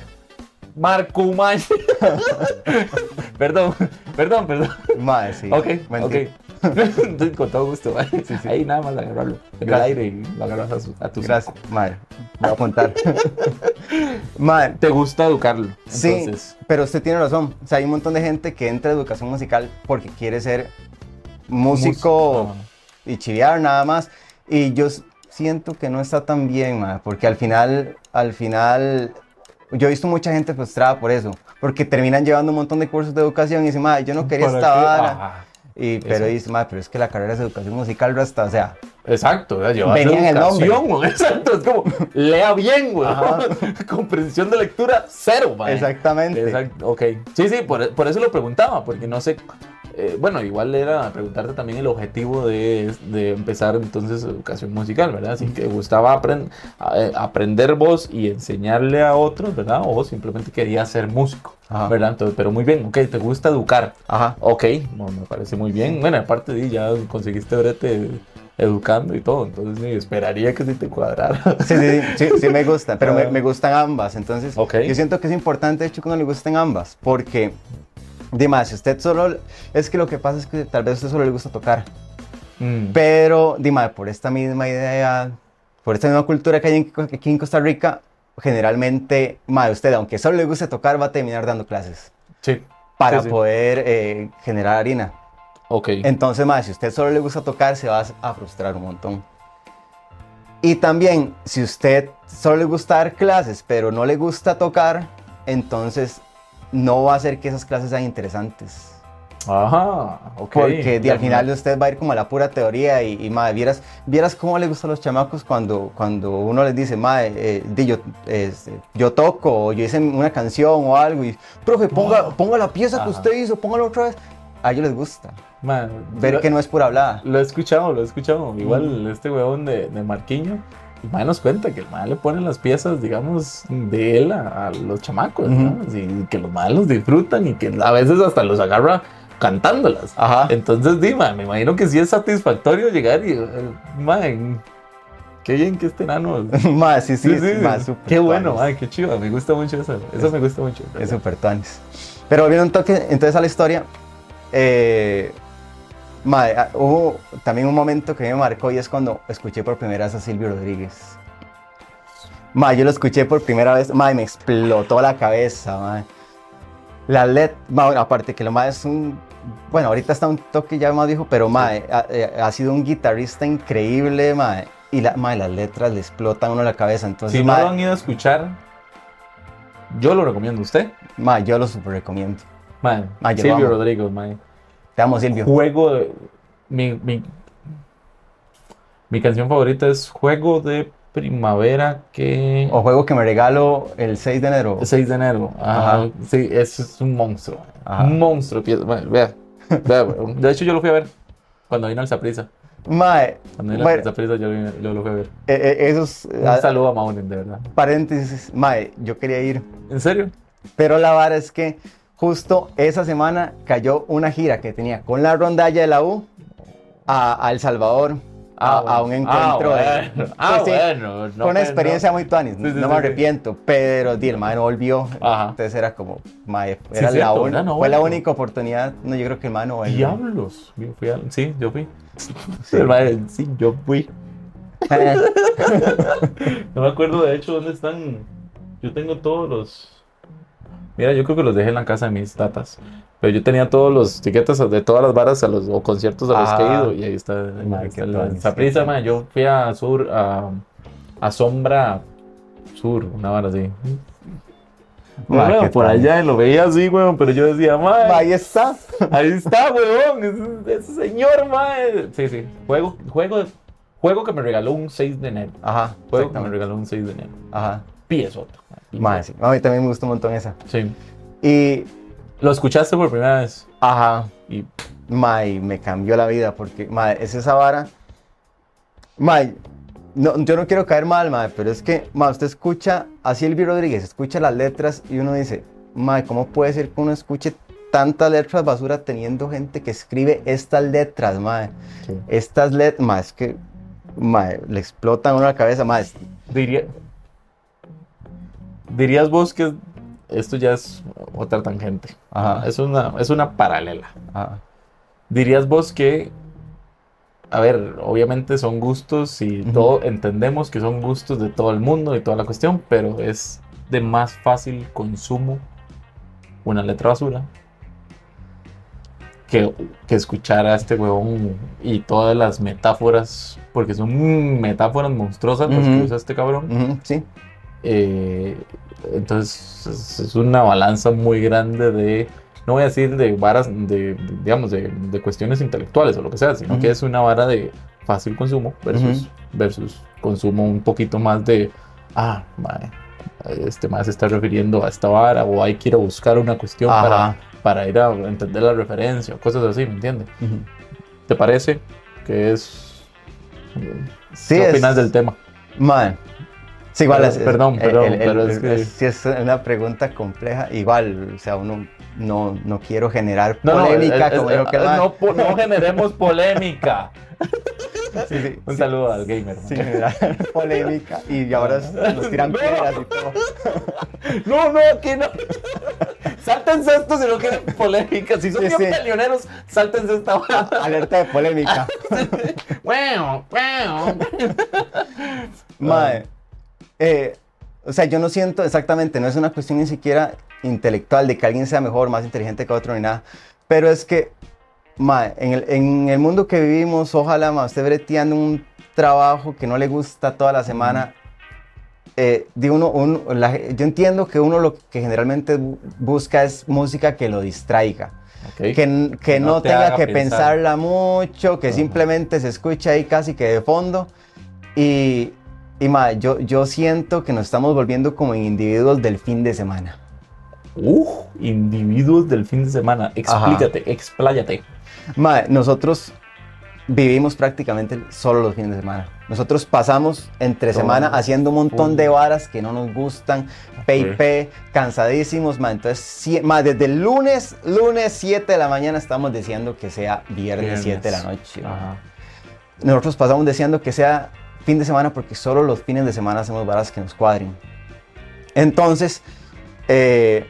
Marco May. perdón, perdón, perdón. Mae, sí. Ok, Buen ok. Con todo gusto, mae. Ahí nada más agarrarlo en el Gracias. aire y lo agarras a, su- a tus Gracias, madre. Voy a apuntar. madre, Te gusta educarlo. Sí, Entonces, pero usted tiene razón. O sea, hay un montón de gente que entra a educación musical porque quiere ser músico y chiviar nada más. Y yo siento que no está tan bien, ma, porque al final, al final, yo he visto mucha gente frustrada por eso, porque terminan llevando un montón de cursos de educación y dicen, ma, yo no quería ¿para esta vara. Y, pero dice, ma, pero es que la carrera es educación musical, rasta, o sea, Exacto, ¿verdad? llevas Venía en el nombre. güey. Exacto, es como, lea bien, güey. Comprensión de lectura, cero, man. exactamente. Exacto, ok. Sí, sí, por, por eso lo preguntaba, porque no sé. Eh, bueno, igual era preguntarte también el objetivo de, de empezar entonces educación musical, ¿verdad? Si te gustaba eh, aprender voz y enseñarle a otros, ¿verdad? O simplemente querías ser músico, Ajá. ¿verdad? Entonces, pero muy bien, ok, te gusta educar. Ajá. Ok, bueno, me parece muy bien. Bueno, aparte de ya conseguiste brete educando y todo, entonces esperaría que sí te cuadrara. Sí, sí, sí, sí, sí me gustan, pero me, Ah. me gustan ambas. Entonces, Ok. yo siento que es importante, de hecho, que uno le gusten ambas, porque, Dima, si usted solo, es que lo que pasa es que tal vez a usted solo le gusta tocar, Mm, pero, Dima, por esta misma idea, por esta misma cultura que hay en- aquí en Costa Rica, generalmente, ma, usted, aunque solo le guste tocar, va a terminar dando clases sí, para Sí, sí. poder eh, generar harina. ok. Entonces, más, si usted solo le gusta tocar, se va a frustrar un montón. Y también, si usted solo le gusta dar clases, pero no le gusta tocar, entonces no va a hacer que esas clases sean interesantes. Ajá, ok. Porque Ya, al final usted va a ir como a la pura teoría y, y madre, vieras, vieras cómo le gustan los chamacos cuando, cuando uno les dice, madre, eh, di, yo, este, yo toco, o yo hice una canción o algo, y, profe, ponga, ponga la pieza que Ajá. usted hizo, póngala otra vez. A ellos les gusta Man, ver lo, que no es pura hablada. lo he escuchado, lo he escuchado. Igual este huevón de, de Marquiño, el man nos cuenta que el man le pone las piezas, digamos, de él a, a los chamacos, ¿no? Y que los man los disfrutan y que a veces hasta los agarra cantándolas. Ajá. Entonces, di, man, me imagino que sí es satisfactorio llegar y, eh, man, qué bien que este nano. Más, sí, sí, sí, más súper Qué bueno, man, qué chido. Me gusta mucho eso. Eso Es- me gusta mucho. Es súper tuanis. Pero volviendo un toque, entonces a la historia, eh, mae, ah, hubo también un momento que me marcó y es cuando escuché por primera vez a Silvio Rodríguez. Mae, yo lo escuché por primera vez, mae, me explotó la cabeza, mae. La LED, bueno, aparte que lo más es un, bueno, ahorita está un toque ya más viejo, pero ha, eh, ha sido un guitarrista increíble, mae. Y la, mae, las letras le explotan a uno la cabeza, entonces, Si no mae, lo han ido a escuchar, yo lo recomiendo a usted. mae, yo lo super recomiendo. Lo Silvio. Rodríguez, man. Te amo, Silvio. Juego de. Mi, mi, mi canción favorita es Juego de Primavera que. O juego que me regalo el 6 de enero. 6 de enero. Ajá. Ajá. Sí, eso es un monstruo. Ajá. Un monstruo. Bueno, vea. Vea, de hecho, yo lo fui a ver cuando vino al Saprisa. Mae, Cuando vino al Saprisa, yo, yo lo fui a ver. eh, eh, esos Un ah, saludo a Maunen, de verdad. paréntesis, mae, yo quería ir, ¿En serio? pero la vara es que justo esa semana cayó una gira que tenía con la rondalla de la U a, a El Salvador, a, a un encuentro. Ah, bueno. Ah, Sí, bueno. no, fue una experiencia no. muy tuanis, Sí, sí, no me arrepiento, pero di, el mae no volvió. Ajá. Entonces era como, mae, Sí, era la cierto, un- ¿verdad? No fue la única oportunidad, no, yo creo que el mae no volvió. Diablos. Yo fui a- Sí, yo fui. Sí. El mae, sí, yo fui. No me acuerdo de hecho dónde están. Yo tengo todos los. Mira, yo creo que los dejé en la casa de mis tatas. Pero yo tenía todos los tiquetes de todas las varas a los, o conciertos a los que he Ah. ido. Y ahí está. Madre, Saprissa, qué man, Yo fui a Sur, a, a Sombra Sur, una vara así. Madre, Bueno, por allá y lo veía así, weón. Pero yo decía, madre. Ahí está. Ahí está, weón. Ese, ese señor, mae. Sí, sí. Juego, juego, juego que me regaló un 6 de enero. Ajá, Juego que me regaló un 6 de enero. Ajá. Piezota. Mae, sí. A mí también me gustó un montón esa. Sí. Y, Lo escuchaste por primera vez. ajá, Y mae, me cambió la vida porque, mae, es esa vara. Mae, no, yo no quiero caer mal, mae, pero es que, mae, usted escucha a Silvio Rodríguez, escucha las letras y uno dice, mae, ¿cómo puede ser que uno escuche tantas letras basura teniendo gente que escribe estas letras, mae? Sí. Estas letras, mae, es que, mae, le explotan a uno la cabeza, mae. diría. Dirías vos que esto ya es otra tangente. Ajá. Es una, es una paralela. Ajá. Dirías vos que a ver, obviamente son gustos y todo, entendemos que son gustos de todo el mundo y toda la cuestión, pero es de más fácil consumo una letra basura que, que escuchar a este huevón y todas las metáforas, porque son metáforas monstruosas las que usa este cabrón. Sí. Eh, entonces es, una balanza muy grande de, no voy a decir de varas, de, de, digamos, de, de cuestiones intelectuales o lo que sea, sino que es una vara de fácil consumo versus, versus consumo un poquito más de, ah, mae, este más se está refiriendo a esta vara o hay que ir a buscar una cuestión para, Ajá. para ir a entender la referencia o cosas así, ¿me entiendes? ¿Te parece que es... Sí, ¿Qué es- opinas del tema? Mae. Sí, igual Pero- es, perdón, perdón, el- el- pero es que- sí es una pregunta compleja. Igual, o sea, uno no, no quiero generar No, no, polémica, como que el eh, mae. no, po- no generemos polémica. Sí, sí, Un sí, saludo al gamer. generar polémica y ahora nos tiran No. piedras y todo. No, no, aquí no. Sáltense esto si no quieren polémica. Si son Sí, bien sí. peleoneros, sáltense esta hora. Alerta de polémica. Bueno, bueno. Mae, eh, o sea, yo no siento exactamente, no es una cuestión ni siquiera intelectual de que alguien sea mejor, más inteligente que otro ni nada, pero es que, mae, en el, en el mundo que vivimos, ojalá, mae, usted breteando un trabajo que no le gusta toda la semana, eh, de uno, uno- la- yo entiendo que uno lo que generalmente bu- busca es música que lo distraiga. Que, no no, te tenga que pensar. pensarla mucho, que simplemente se escucha ahí casi que de fondo. Y, y ma, yo, yo siento que nos estamos volviendo como individuos del fin de semana. Uf, individuos del fin de semana. Explícate, expláyate. Ma, nosotros vivimos prácticamente solo los fines de semana. Nosotros pasamos entre Todo semana haciendo un montón de varas que no nos gustan, PIP, cansadísimos, ma. Entonces, ma, desde el lunes, lunes 7 de la mañana estamos deseando que sea viernes, Viernes. 7 de la noche. Ajá. Nosotros pasamos deseando que sea fin de semana porque solo los fines de semana hacemos varas que nos cuadren. Entonces, eh,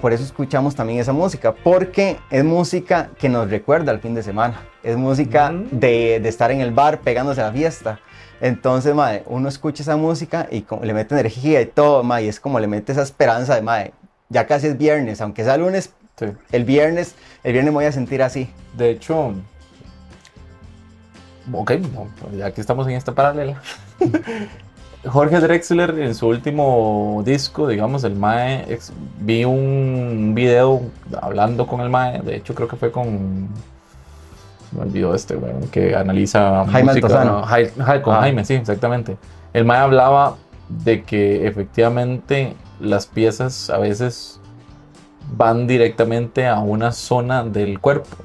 por eso escuchamos también esa música, porque es música que nos recuerda al fin de semana. Es música de, de estar en el bar pegándose a la fiesta. Entonces, ma, uno escucha esa música y como le mete energía y todo, ma, y es como le mete esa esperanza de, ma, ya casi es viernes, aunque sea lunes, Sí. el viernes, el viernes me voy a sentir así. De hecho, ok, no, pues ya que estamos en esta paralela. Jorge Drexler en su último disco, digamos, el Mae, ex- vi un video hablando con el Mae, de hecho creo que fue con, me olvidó este, weón, que analiza Jaime. Jai- Jai- con Ah. Jaime, sí, exactamente. El Mae hablaba de que efectivamente las piezas a veces van directamente a una zona del cuerpo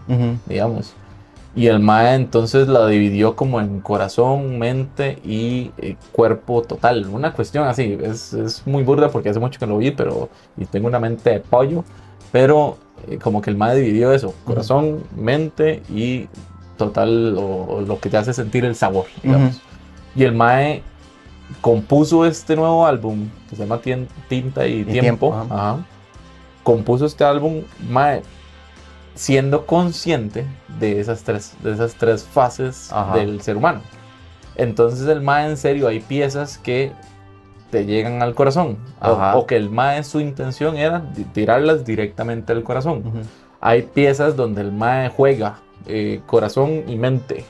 digamos. Y el Mae entonces la dividió como en corazón, mente y eh, cuerpo total. Una cuestión así, es, es muy burda porque hace mucho que lo vi, pero y tengo una mente de pollo, pero eh, como que el Mae dividió eso, corazón, mente y total o, o lo que te hace sentir el sabor, digamos. Ujú. Y el Mae compuso este nuevo álbum que se llama Tinta y, Y Tiempo. Tiempo, ajá. Compuso este álbum, Mae, siendo consciente de esas tres, de esas tres fases Ajá. del ser humano. Entonces el Mae, en serio, hay piezas que te llegan al corazón. O, que el Mae, su intención era tirarlas directamente al corazón. Hay piezas donde el Mae juega eh, corazón y mente.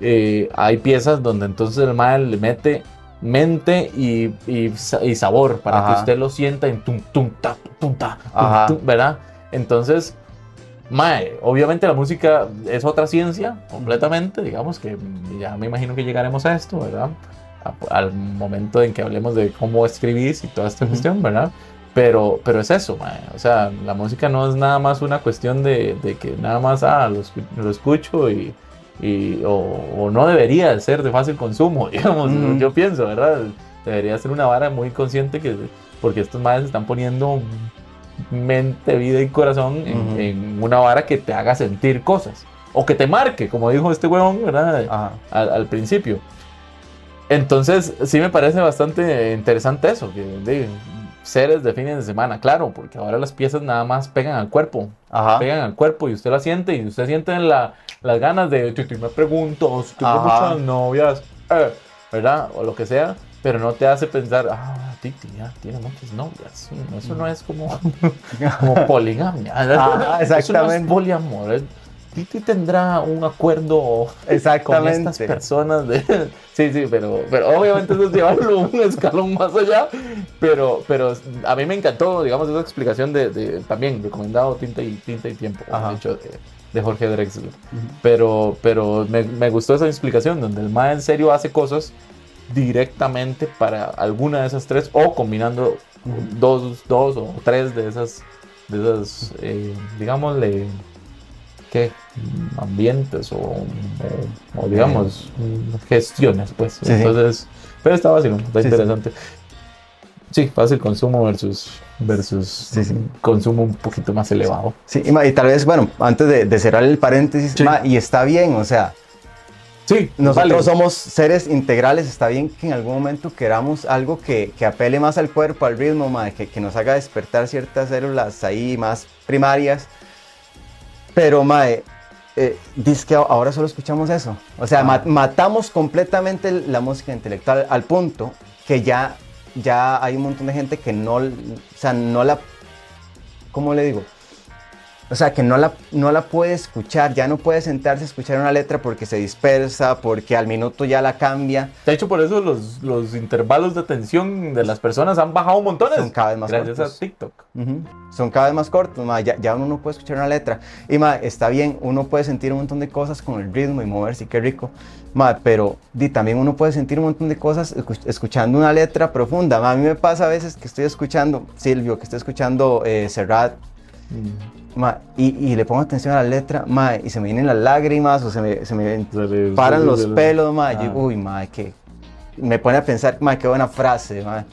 Eh, hay piezas donde entonces el mae le mete mente y, y sa- y sabor para que usted lo sienta en tum tum ta tum ta tum, Ajá. tum, ¿verdad? Entonces, mae, obviamente la música es otra ciencia completamente, digamos que ya me imagino que llegaremos a esto, ¿verdad? A- al momento en que hablemos de cómo escribís y toda esta cuestión, ¿verdad? Pero, pero es eso, mae. O sea, la música no es nada más una cuestión de, de que nada más, ah, lo, lo escucho y, y- o, o no debería de ser de fácil consumo, digamos, Mm. yo pienso, ¿verdad? Debería ser una vara muy consciente que, porque estos madres están poniendo mente, vida y corazón en, Ujú. en una vara que te haga sentir cosas. O que te marque, como dijo este huevón, ¿verdad? Al, al principio. Entonces, sí me parece bastante interesante eso, que de- seres de fines de semana, claro, porque ahora las piezas nada más pegan al cuerpo. Ajá. Pegan al cuerpo y usted la siente y usted siente la, las ganas de, Titi, me pregunto, si tengo muchas novias, eh, ¿verdad? O lo que sea, pero no te hace pensar, ah, Titi ya tiene muchas novias. Eso no es como, como poligamia. Ajá, Eso no es exactamente. poliamor. Titi tendrá un acuerdo con Exactamente. estas personas de... Sí, sí, pero, pero obviamente eso es llevarlo un escalón más allá, pero, pero a mí me encantó, digamos, esa explicación de, de- también recomendado Tinta y, Tinta y Tiempo, Ajá. de de, de Jorge Drexler. Pero, pero me, me gustó esa explicación donde el MA en serio hace cosas directamente para alguna de esas tres o combinando dos, dos o tres de esas, de esas eh, digámosle, ¿qué? Ambientes o, o- o, digamos, gestiones, pues. Sí, sí. Entonces, pero está fácil, está sí. interesante. Sí, fácil consumo versus, versus Sí, sí. consumo un poquito más elevado. Sí, y, ma, y tal vez, bueno, antes de, de cerrar el paréntesis, Sí. ma, y está bien, o sea, Sí, nosotros vale. somos seres integrales, está bien que en algún momento queramos algo que, que apele más al cuerpo, al ritmo, ma, que, que nos haga despertar ciertas células ahí más primarias, pero, mae, eh, dice que ahora solo escuchamos eso, o sea, Ah. ma- matamos completamente la música intelectual al punto que ya, ya hay un montón de gente que no, o sea, no la, ¿cómo le digo? O sea, que no la, no la puede escuchar, ya no puede sentarse a escuchar una letra porque se dispersa, porque al minuto ya la cambia. De hecho, por eso los, los intervalos de atención de las personas han bajado montones. Son cada vez más Gracias cortos. a TikTok. Ujú. Son cada vez más cortos, ma, ya, ya uno no puede escuchar una letra. Y ma, está bien, uno puede sentir un montón de cosas con el ritmo y moverse, y qué rico. Ma, pero también uno puede sentir un montón de cosas escu- escuchando una letra profunda. Ma, a mí me pasa a veces que estoy escuchando Silvio, que estoy escuchando eh, Serrat, ma, y, y le pongo atención a la letra, ma, y se me vienen las lágrimas o se me, se me paran los pelos, ma, yo, Ah. uy, ma, que me pone a pensar, ma, qué buena frase, ma.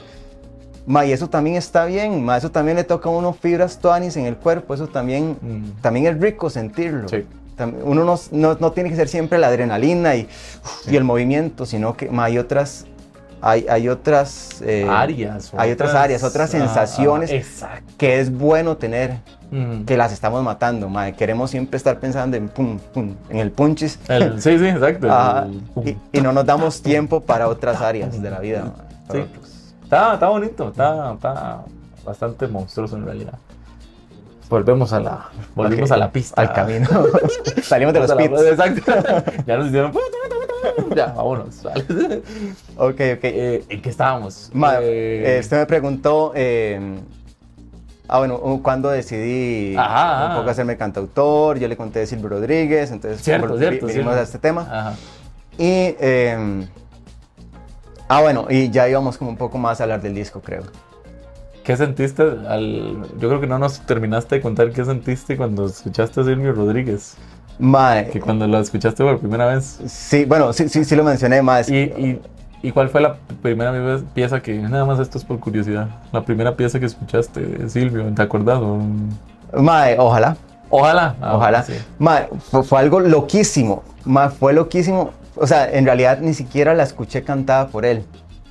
Ma, y eso también está bien, ma, eso también le toca a uno fibras tuanis en el cuerpo, eso también, Mm. también es rico sentirlo. Sí. Uno no, no, no tiene que ser siempre la adrenalina y, y el movimiento, sino que ma, hay otras, hay, hay otras eh, áreas. hay otras áreas, otras sensaciones. ah, que es bueno tener, Mm. que las estamos matando, ma. queremos siempre estar pensando en, pum, pum, en el punchis El- sí, sí, exacto. El- y, y no nos damos tiempo para otras áreas de la vida. Sí. otros. Está, está bonito, está, está bastante monstruoso en realidad. Volvemos a la, volvimos a la pista. Al camino. Salimos de los la- pits. Exacto. ya nos hicieron. Ya, vámonos. Ok, ok. Eh, ¿En qué estábamos? Ma, Eh, eh, usted me preguntó, eh, ah, bueno, cuándo decidí Ajá, un ajá. poco hacerme cantautor. Yo le conté de Silvio Rodríguez, entonces Cierto, vol- cierto, vi- vinimos cierto. a este tema. Ajá. Y, eh, ah, bueno, y ya íbamos como un poco más a hablar del disco, creo. ¿Qué sentiste al.? Yo creo que no nos terminaste de contar qué sentiste cuando escuchaste a Silvio Rodríguez. Mae, Que cuando lo escuchaste por primera vez. sí, bueno, sí, sí, sí lo mencioné más. ¿Y, y, y cuál fue la primera pieza que.? Nada más esto es por curiosidad. La primera pieza que escuchaste Silvio, ¿te acuerdas? Mae, ojalá. Ojalá. Ah, Ojalá. sí. Mae, fue, fue algo loquísimo. Mae, fue loquísimo. O sea, en realidad ni siquiera la escuché cantada por él,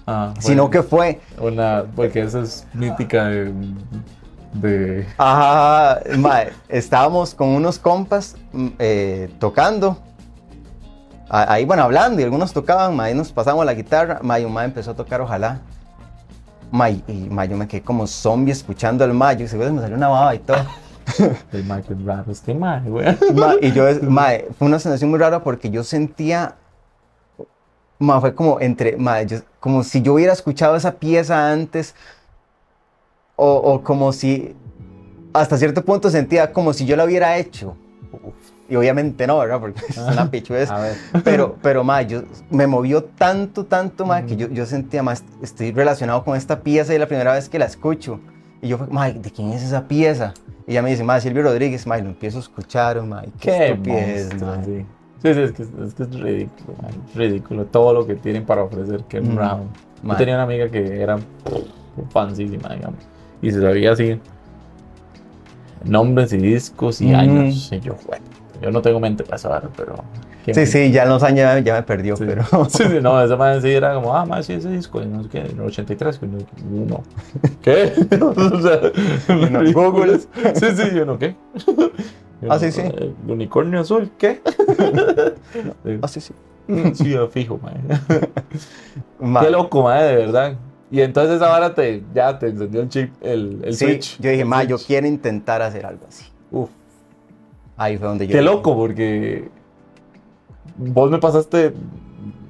Ah, sino bueno. que fue, Una, porque esa es mítica de. de ajá, mae, estábamos con unos compas mm, eh, tocando. A- Ahí, bueno, hablando y algunos tocaban, mae, nos pasamos la guitarra, mae empezó a tocar Ojalá. Mae, y mae, yo me quedé como zombie escuchando al mae, y seguro me salió una baba y todo. de Michael Raro. Este mae, güey. Ma, y yo, es- mae, fue una sensación muy rara porque yo sentía, ma, fue como entre, ma, yo- como si yo hubiera escuchado esa pieza antes, o, o como si, hasta cierto punto sentía como si yo la hubiera hecho. Y obviamente no, ¿verdad? Porque es una pichuez. Pero, pero, ma, yo, me movió tanto, tanto, ma, que yo, yo sentía, más estoy relacionado con esta pieza y la primera vez que la escucho. Y yo, ma, ¿de quién es esa pieza? Y ella me dice, ma, Silvio Rodríguez, ma, y lo empiezo a escuchar, ma, qué, Qué estupidez, monstruo, ma. sí. Sí, sí, es que es, que es ridículo, es ridículo todo lo que tienen para ofrecer Ken Mm. Yo tenía una amiga que era fansísima, digamos, y se sabía así nombres y discos y Mm. años. Y yo, bueno, yo no tengo mente para saber, pero Qué Sí, sí, ya en los años ya, ya me perdió, Sí. pero... Sí, sí, no, esa madre sí era como, ah, más sí, ese disco, no sé qué, en el 83, que no, no. ¿Qué? o sea, no, Google. Sí, sí, yo no, ¿qué? Yo Ah, no, sí, sí. eh, unicornio azul, ¿qué? Sí. Ah, sí, sí. Sí, yo fijo, madre. Ma- Qué loco, madre, de verdad. Y entonces esa vara te, ya te encendió el chip, el, el sí, switch. yo dije, El ma, yo quiero intentar hacer algo así. Uf, Ahí fue donde yo... qué loco, porque vos me pasaste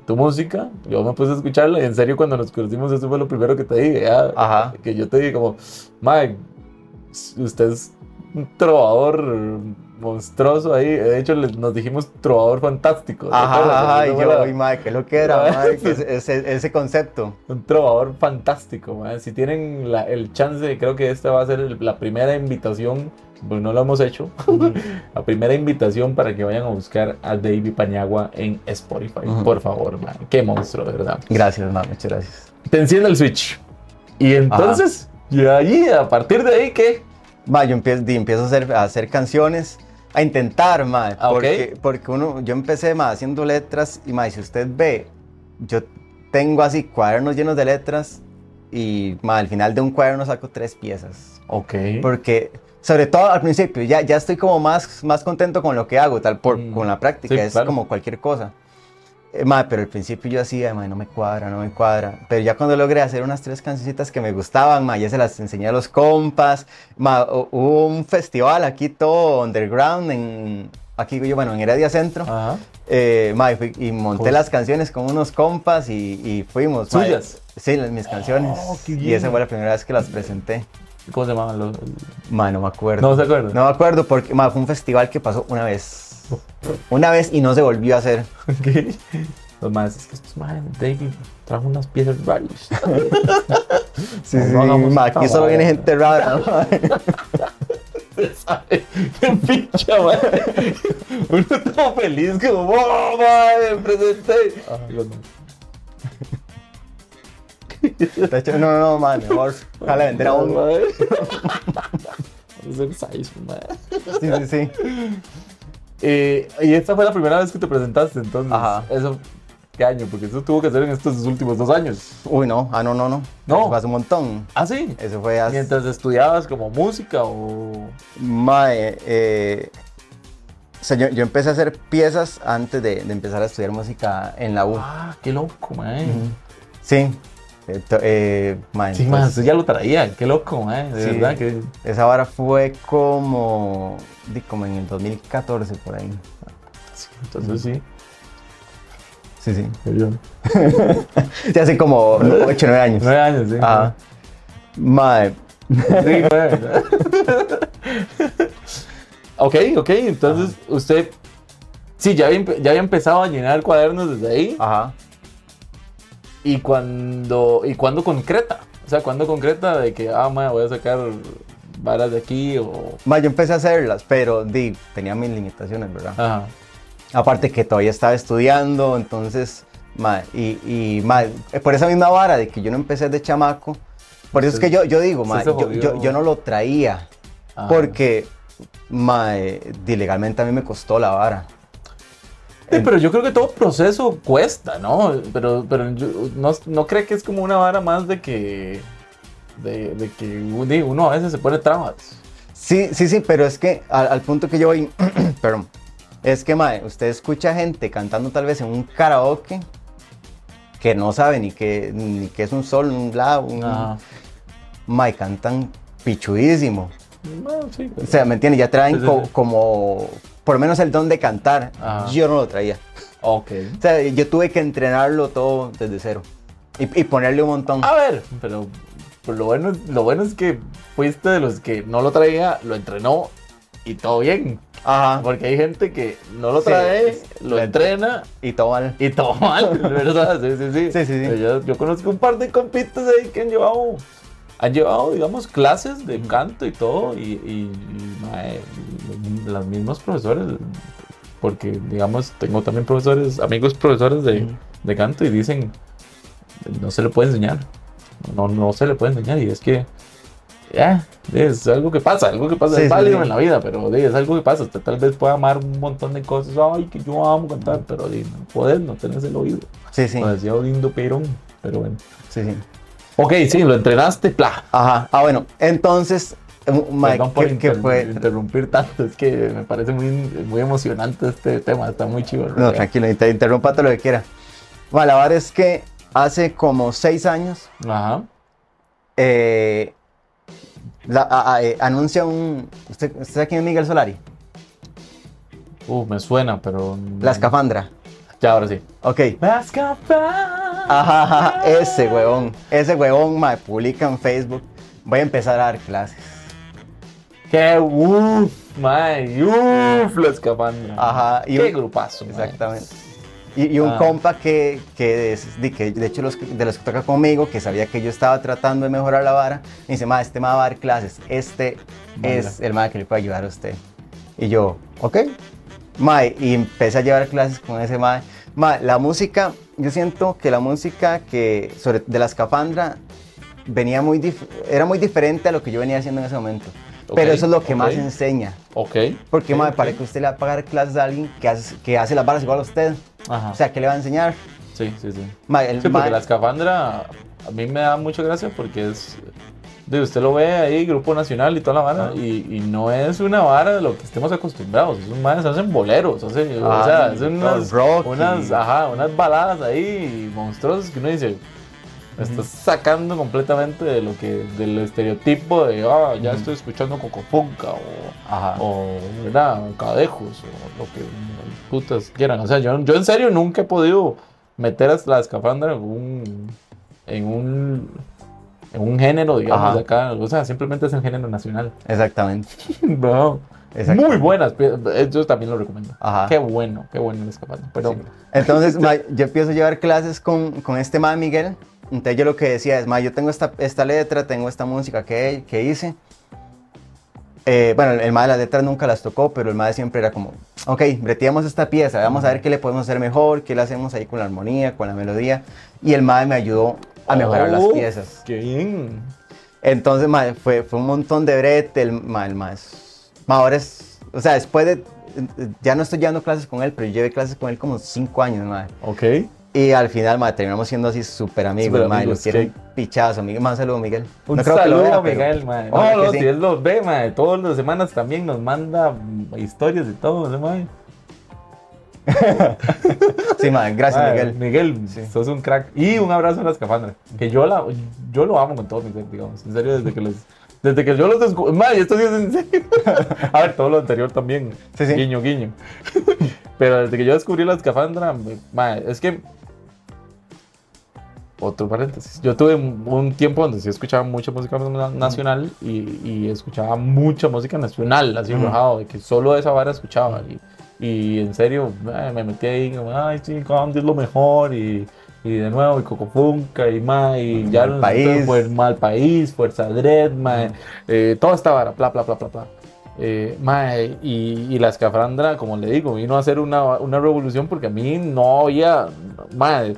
tu música, yo me puse a escucharla y en serio cuando nos conocimos eso fue lo primero que te dije, ya, Ajá. que yo te dije como, Mike, usted es un trovador monstruoso ahí, de hecho les- nos dijimos trovador fantástico. Ajá, ajá, Esa y yo, la- uy, ma, ¿qué es lo que era, Ah, ma? Que ese, ese- concepto. Un trovador fantástico, man. Si tienen la- el chance, creo que esta va a ser el- la primera invitación, pues no lo hemos hecho, la primera invitación para que vayan a buscar a David Pañagua en Spotify. Por favor, man. Qué monstruo, de verdad. Gracias, ma, muchas gracias. Te enciende el switch. Y entonces, y ahí, a partir de ahí, ¿qué? Ma, yo empiezo, a, hacer, a hacer canciones, a intentar, ma, Ah, porque, porque uno, yo empecé, ma, haciendo letras, y, ma, si usted ve, yo tengo así cuadernos llenos de letras, y, ma, al final de un cuaderno saco tres piezas. Ok. Porque, sobre todo al principio, ya, ya estoy como más, más contento con lo que hago, tal, por, Mm. con la práctica, Sí, es claro. como cualquier cosa. Eh, ma, pero al principio yo hacía, ma, no me cuadra, no me cuadra. Pero ya cuando logré hacer unas tres cancioncitas que me gustaban, ma, ya se las enseñé a los compas. Ma, hu- hubo un festival aquí todo underground, en, aquí yo, bueno, en Heredia Centro. Ajá. Eh, ma, y, fui- y monté Cosa. las canciones con unos compas y, y fuimos. ma. ¿Suyas? Sí, las- mis canciones. Oh, y esa fue la primera vez que las presenté. ¿Cómo se llamaban los.? Ma, no me acuerdo. No se acuerda. No me acuerdo porque ma, fue un festival que pasó una vez. Una vez y no se volvió a hacer. ¿Qué? Los más, es que estos madres, David trajo unas piezas raras. Sí, No, sí, no ma, aquí solo viene gente rara. ¿Sabe? ¡Qué pincha, madre! Uno todo feliz, como, ¡oh, madre! Me presenté. Ah, no. De hecho, no, no, no, ma, mejor. Ojalá vender a No, uno. madre. Vamos a hacer size, madre. Sí, sí, sí. Eh, y esta fue la primera vez que te presentaste, entonces. Ajá. Eso, ¿qué año? Porque eso tuvo que ser en estos últimos dos años. Uy, no, ah, no, no, no. No. Eso fue hace un montón. ¿Ah, sí? Eso fue hace. Mientras estudiabas como música o. Ma, eh, o sea, yo, yo empecé a hacer piezas antes de, de empezar a estudiar música en la U. Ah, qué loco, man. Ujú. Sí. Eh, Sí, man, eso ya lo traía. Qué loco, man. De Sí. verdad que. Esa vara fue como, como en el 2014 por ahí. sí, entonces sí. Sí, sí. Yo- Sí, hace como 8 o 9 años. Nueve años, sí. Ajá. Mae, Sí, nueve. ok, ok, entonces usted. Sí, ya había, ya había empezado a llenar cuadernos desde ahí. ajá. ¿Y cuando, ¿Y cuándo concreta? O sea, ¿cuándo concreta de que, ah, ma, voy a sacar varas de aquí o. Mae, yo empecé a hacerlas, pero di, tenía mis limitaciones, ¿verdad? Ajá. Aparte que todavía estaba estudiando, entonces, mae, y, y mae, eh, por esa misma vara de que yo no empecé de chamaco, por eso es que yo, yo digo, se yo, yo, yo no lo traía, Ajá. porque, mae, di, legalmente a mí me costó la vara. Sí, pero yo creo que todo proceso cuesta, ¿no? Pero, pero yo no, no cree que es como una vara más de que. De, de que uno a veces se pone trabas. Sí, sí, sí, pero es que al, al punto que yo voy, perdón, es que, mae, usted escucha gente cantando tal vez en un karaoke que no sabe ni qué ni qué es un sol, un la, un... Mae, cantan pichudísimo. Sí, O sea, ¿me entiendes? Ya traen Sí, sí, co- sí. como, por lo menos el don de cantar. Ajá. Yo no lo traía. Ok. O sea, yo tuve que entrenarlo todo desde cero. Y, y ponerle un montón. A ver, pero, pero lo, bueno, lo bueno es que fuiste de los que no lo traía, lo entrenó y todo bien. Ajá. Porque hay gente que no lo trae, sí, lo lo entrena Y todo mal. y todo mal, ¿verdad? Sí, sí, sí. Sí, sí, sí. Yo, yo conozco un par de compitas ahí que han llevado, han llevado, digamos, clases de canto y todo, y, y- y, mae, los mismos profesores, porque, digamos, tengo también profesores, amigos profesores de, de canto y dicen, no se le puede enseñar, no, no se le puede enseñar, y es que ya, es algo que pasa, algo que pasa, Sí, es válido sí. en la vida, pero es algo que pasa. Usted tal vez pueda amar un montón de cosas, ay, que yo amo cantar, pero no podés, no tenés el oído. Sí, sí, Lo decía lindo Perón, pero bueno. sí, sí. Ok, sí, lo entrenaste, pla. Ajá. Ah, bueno, entonces, eh, Mike, Perdón por ¿qué, qué inter- fue? interrumpir tanto, es que me parece muy, muy emocionante este tema, está muy chido. No, tranquilo, te interrumpa todo lo que quiera. Verdad es que hace como seis años Ajá. eh, la- a- a- eh, anuncia un... ¿Usted, ¿Usted sabe quién es Miguel Solari? Uh, me suena, pero. La escafandra. Ya, ahora sí. Ok. Ajá, ajá, ese huevón. Ese huevón me publica en Facebook. Voy a empezar a dar clases. Qué uff, mae, uff, la escafandra. Ajá, y Qué un- grupazo, mae. Exactamente. Y, y un Ah. compa que, que, es- de, que de hecho los, de los que toca conmigo, que sabía que yo estaba tratando de mejorar la vara, me dice, ma, este ma va a dar clases, este es el ma que le puede ayudar a usted. Y yo, ok. Ma, y empecé a llevar clases con ese ma. Ma, la música, yo siento que la música que, sobre, de la escafandra venía muy, dif- era muy diferente a lo que yo venía haciendo en ese momento. Pero eso es lo que más enseña. Ok. Porque, ok, ma, ok. para que usted le va a pagar clases a alguien que hace, que hace las varas igual a usted. Ajá. O sea, ¿qué le va a enseñar? sí, sí, sí. Ma, el Sí, porque la escafandra a mí me da mucha gracia porque es. De, usted lo ve ahí, Grupo Nacional y toda la vara, Ajá. y, y no es una vara de lo que estemos acostumbrados. Esos manes hacen boleros, hacen, o Ah, sea, hacen unas, rock y- unas, ajá, unas baladas ahí monstruosas que uno dice. Me estás sacando completamente de lo que, del estereotipo de, ah, ya estoy escuchando Cocopunca o, Ajá. o ¿verdad? cadejos o lo que putas quieran. O sea, yo, yo en serio nunca he podido meter a la escafandra en un, en un, un género, digamos, Ajá. de acá. O sea, simplemente es el género nacional. Exactamente. no. Exactamente. Muy buenas. pi- Yo también lo recomiendo. Ajá. Qué bueno, qué bueno la escafandra. Perdón. Entonces, ma, yo empiezo a llevar clases con, con este ma Miguel. Entonces yo lo que decía es, ma, yo tengo esta, esta letra, tengo esta música que, que hice. Eh, bueno, el ma de las letras nunca las tocó, pero el ma siempre era como, ok, breteamos esta pieza, vamos a ver qué le podemos hacer mejor, qué le hacemos ahí con la armonía, con la melodía. Y el ma me ayudó a mejorar las Oh, piezas. Qué bien. Entonces, ma, fue, fue un montón de brete, el ma, el ma es- ahora es, o sea, después de, ya no estoy llevando clases con él, pero yo llevé clases con él como cinco años, ma. Ok. Y al final, ma, terminamos siendo así súper amigos, lo amigos, quiero qué- un pichazo, Miguel. Más saludo, Miguel. Un No creo que saludo lo vea, a pero- Miguel, mae. No, que no, sí. si él los ve, mae, todas las semanas también nos manda historias y todo, ¿no, mae? Sí, ma, gracias, Mae, Miguel. Miguel, Sí. sos un crack. Y un abrazo a la escafandra. Que yo, la, yo lo amo con todo mi ser, digamos. En serio, desde que los... Desde que yo los descubrí... Mae, esto sí es en serio. a ver, todo lo anterior también. Sí, sí. Guiño, guiño. Pero desde que yo descubrí la escafandra, mae, es que... Otro paréntesis. Yo tuve un tiempo donde sí escuchaba mucha música na- nacional y, y escuchaba mucha música nacional, así rajado, de que solo esa vara escuchaba. Y, y en serio, ay, me metí ahí, como, ay, sí, Candy es lo mejor. Y, y de nuevo, y Cocofunca, y más, y ya Mal no- País. Fue Mal País, Fuerza Dread, mae, eh, toda esta vara, bla, bla, bla, bla, bla. Eh, mae, y, y la escafandra, como le digo, vino a hacer una, una revolución porque a mí no había, mae, eh,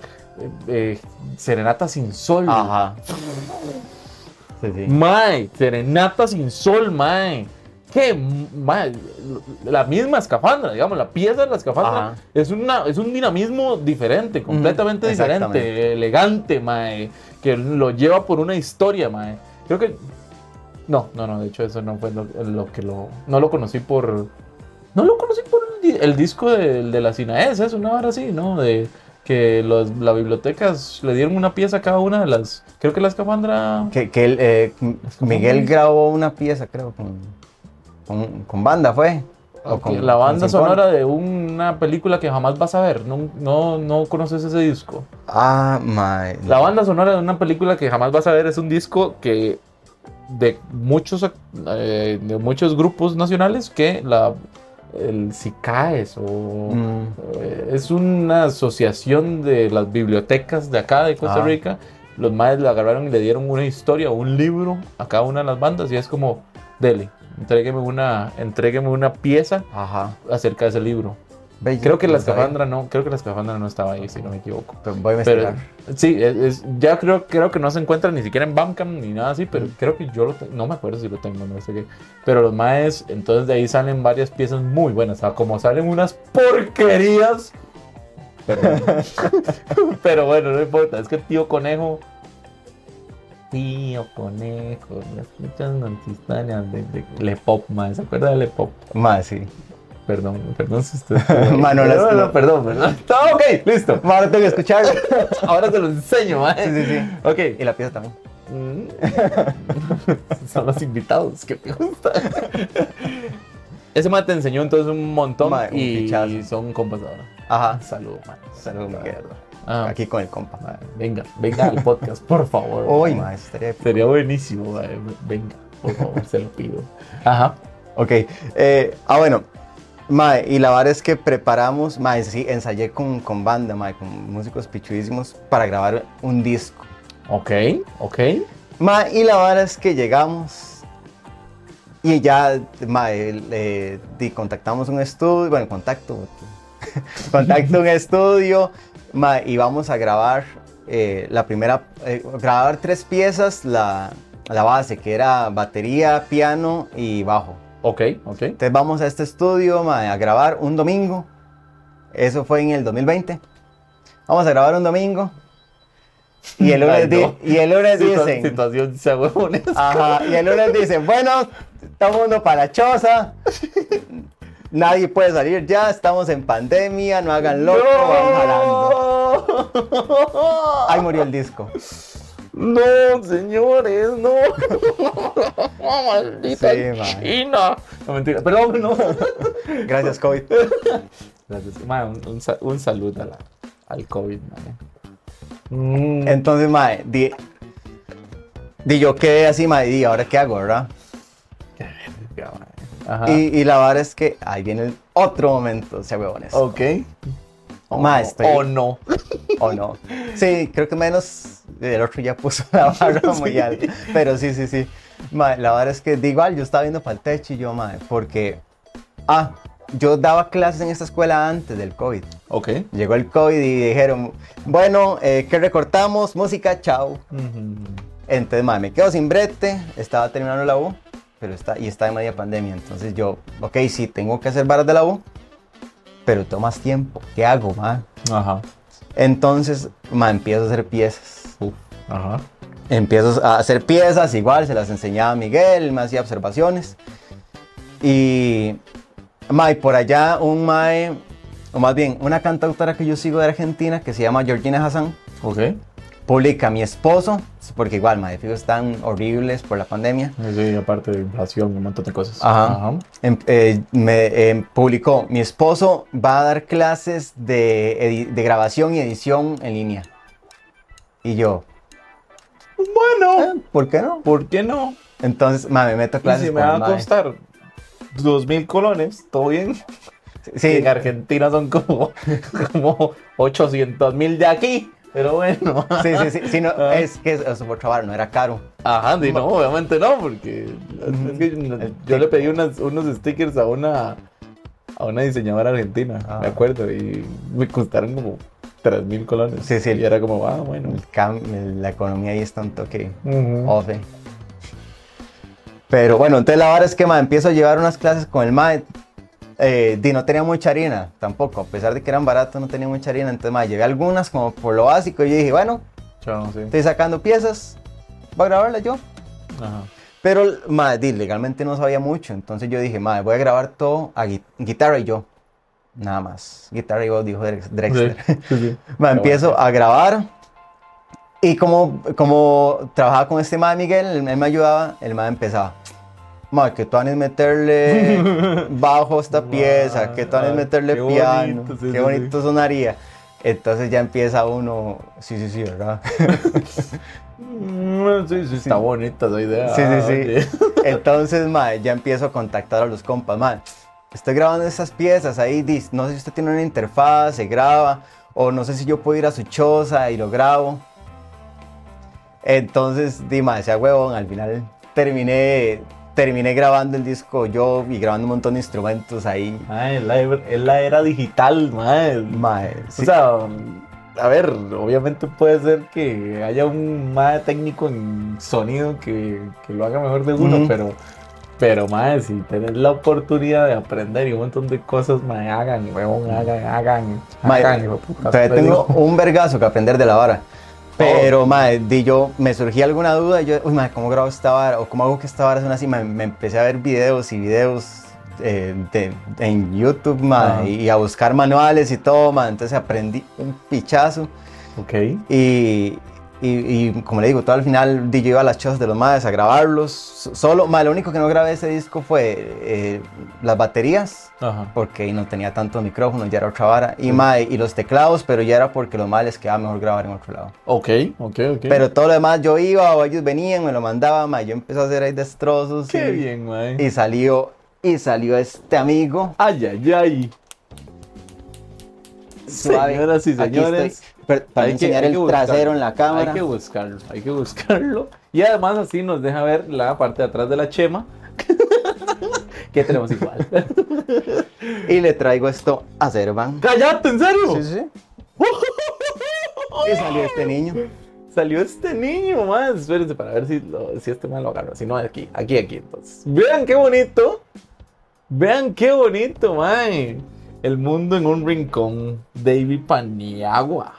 eh, Serenata sin sol. Ajá. Sí, sí. Mae, Serenata sin sol, mae. ¿Qué? Mae, la misma escafandra, digamos, la pieza de la escafandra Ajá. es, una, es un dinamismo diferente, completamente diferente, elegante, mae, que lo lleva por una historia, mae. Creo que... No, no, no, de hecho eso no fue lo, lo que lo... No lo conocí por... No lo conocí por el, di- el disco de, de la Sinaes, es una hora así, ¿no? De que las bibliotecas le dieron una pieza a cada una de las... Creo que la escafandra... Que, que él, eh, Miguel grabó una pieza, creo, con, con, con banda, ¿fue? O Ok, con- la banda sonora de una película que jamás vas a ver. No, no, no conoces ese disco. Ah, ma. La banda sonora de una película que jamás vas a ver es un disco que de muchos eh, de muchos grupos nacionales que la el SICAES o Mm, eh, es una asociación de las bibliotecas de acá de Costa Ah. Rica. Los madres la agarraron y le dieron una historia, un libro a cada una de las bandas y es como, dele, entrégueme una, entrégueme una pieza Ajá. acerca de ese libro. Creo que la escafandra no, creo que la escafandra no estaba ahí, si no me equivoco. Pero voy a Pero sí, es, es- ya creo, creo que no se encuentra ni siquiera en Bandcamp ni nada así, pero creo que yo lo tengo, no me acuerdo si lo tengo, no sé qué. Pero los maes, entonces de ahí salen varias piezas muy buenas, o sea, como salen unas porquerías. Perdón. pero bueno, no importa, es que tío conejo. Tío conejo, las muchas instantáneas de, de Le Pop, mae, ¿se acuerda de Le Pop? Más, sí. Perdón, perdón si usted. Ma, no no, perdón, perdón. Está ok, listo. Ahora tengo que escucharlo. Ahora te lo enseño, mae. sí, sí, sí. Ok. Y la pieza también. Mm. Son los invitados que me gustan. Ese mae te enseñó entonces un montón un y fichazo. son compas ahora. Ajá. Saludos, man. Saludos, Miguel. Ah, Aquí con el compa. venga, venga al podcast, por favor. Uy, mae. ma, eso estaría épico. Sería buenísimo, mae. Venga, por favor, se lo pido. Ajá. Ok. eh, ah, bueno. Mae, y la verdad es que preparamos, mae, sí, ensayé con, con banda, mae, con músicos pichudísimos para grabar un disco. Ok, ok. Mae, y la verdad es que llegamos y ya, mae, contactamos un estudio, bueno, contacto, contacto un estudio, mae, y vamos a grabar eh, la primera, eh, grabar tres piezas, la, la base, que era batería, piano y bajo. Ok, ok. Entonces vamos a este estudio mae, a grabar un domingo. Eso fue en el 2020. Vamos a grabar un domingo. Y el lunes, Ay, di- no. y el lunes Situa- dicen, Situación se ajá, y el lunes dicen, bueno, todo mundo para choza. Nadie puede salir ya, estamos en pandemia, no hagan loco, van jalando. Ahí murió el disco. No, señores, no. Maldita Sí. China. No, mentira. Perdón, no. Gracias, COVID. Gracias. Man, un, un sa- un saludo la- al COVID, man. Mm, Entonces, mae, di, di yo quedé así, mae, y ahora qué hago, ¿verdad? man. Ajá. Y, y la verdad es que ahí viene el otro momento, sea huevones. ok. O Ma, estoy- O no. ¿O no? Sí, creo que menos el otro ya puso la barra muy alta. Pero sí, sí, sí. Ma, la verdad es que de igual yo estaba viendo para el techo y yo, madre, porque. Ah, yo daba clases en esta escuela antes del COVID. Ok. Llegó el COVID y dijeron, bueno, eh, ¿qué recortamos? Música, chao. Entonces, madre, me quedo sin brete, estaba terminando la U, pero está, y está en media pandemia. Entonces yo, ok, sí, tengo que hacer varas de la U, pero tomas tiempo. ¿Qué hago, madre? Ajá. Entonces, ma, empiezo a hacer piezas. Ajá. Empiezo a hacer piezas, igual se las enseñaba a Miguel, me hacía observaciones. Y, ma, y por allá un mae, o más bien, una cantautora que yo sigo de Argentina que se llama Georgina Hassan, Ok. Publica Mi esposo, porque igual, ma, de fijo están horribles por la pandemia. Sí, aparte de inflación, un montón de cosas. Ajá. Em- eh, me em, publicó, mi esposo va a dar clases de, de grabación y edición en línea. Y yo, Bueno, "Eh, ¿por qué no? ¿por qué no? Entonces, ma, me meto a Y clases si me con va el a costar dos mil colones, ¿todo bien? Sí, En Argentina son como, como 800 mil de aquí. Pero bueno. sí, sí, sí, sí, no, Ah. es que por trabajar no era caro. Ajá, no, obviamente no, porque es que yo le pedí unas- unos stickers a una a una diseñadora argentina, Ah. me acuerdo, y me costaron como 3 mil colones. Sí, sí. Y era como, ah, bueno. El cam- la economía ahí está un toque off. eh. Pero bueno, entonces la verdad es que ma, empiezo a llevar unas clases con el MAE. Eh, no tenía mucha harina tampoco, a pesar de que eran baratos, no tenía mucha harina. Entonces, ma, llevé algunas como por lo básico. Y yo dije, bueno, sí. estoy sacando piezas, voy a grabarlas yo. Ajá. Pero, di, legalmente no sabía mucho. Entonces yo dije, ma, voy a grabar todo a gui- guitarra y yo. Nada más. Guitarra y voz, dijo Drex- Drexler. Sí. Ma, empiezo a grabar. Y como, como trabajaba con este ma Miguel, él, él me ayudaba, el ma empezaba. Ma, que tú van a meterle bajo a esta pieza, que tú van a ay, meterle qué piano, bonito, sí, qué sí, bonito sonaría. Entonces ya empieza uno, sí, sí, sí, ¿verdad? Sí, sí, está bonita esa idea. Sí, sí, sí. Entonces, ma, ya empiezo a contactar a los compas, ma. Estoy grabando esas piezas ahí, no sé si usted tiene una interfaz, se graba, o no sé si yo puedo ir a su choza y lo grabo. Entonces, di, ma, sea huevón, al final terminé, terminé grabando el disco yo y grabando un montón de instrumentos ahí. Mae, es la, es la era digital, mae. Mae, sí. O sea, a ver, obviamente puede ser que haya un mae técnico en sonido que, que lo haga mejor de uno, Ujú. pero, pero mae, si tenés la oportunidad de aprender y un montón de cosas, mae, hagan, huevón, hagan, hagan, hagan, hijo de puta. Todavía tengo un vergazo que aprender de la vara. Pero, mae, di yo, me surgía alguna duda, y yo, uy, mae, ¿cómo grabo esta vara? O ¿cómo hago que esta vara suene así? Me empecé a ver videos y videos eh, de- en YouTube, Ajá. y a buscar manuales y todo, mae. Entonces aprendí un pichazo. Ok. Y, y, y como le digo, todo al final yo iba a las chozas de los madres a grabarlos. so- Solo, mae, lo único que no grabé ese disco fue eh, las baterías, Ajá. porque no tenía tantos micrófonos, ya era otra vara. Y, mae, y los teclados, pero ya era porque los madres les quedaba mejor grabar en otro lado. Ok, ok, ok. Pero todo lo demás yo iba o ellos venían, me lo mandaban, mae, yo empecé a hacer ahí destrozos. Qué y, bien, mae. Y salió, y salió este amigo. Ay, ay, ay. suave. Señoras y señores. Para hay enseñar que el trasero en la cámara. Hay que buscarlo, hay que buscarlo. Y además así nos deja ver la parte de atrás de la chema. que tenemos igual. Y le traigo esto a Servan. ¡Cállate, en serio! Sí, sí. Y salió este niño. Salió este niño, más. Espérense para ver si, lo- si este man lo agarra. Si no, aquí, aquí, aquí. Entonces, vean qué bonito. Vean qué bonito, man. El mundo en un rincón. David Paniagua.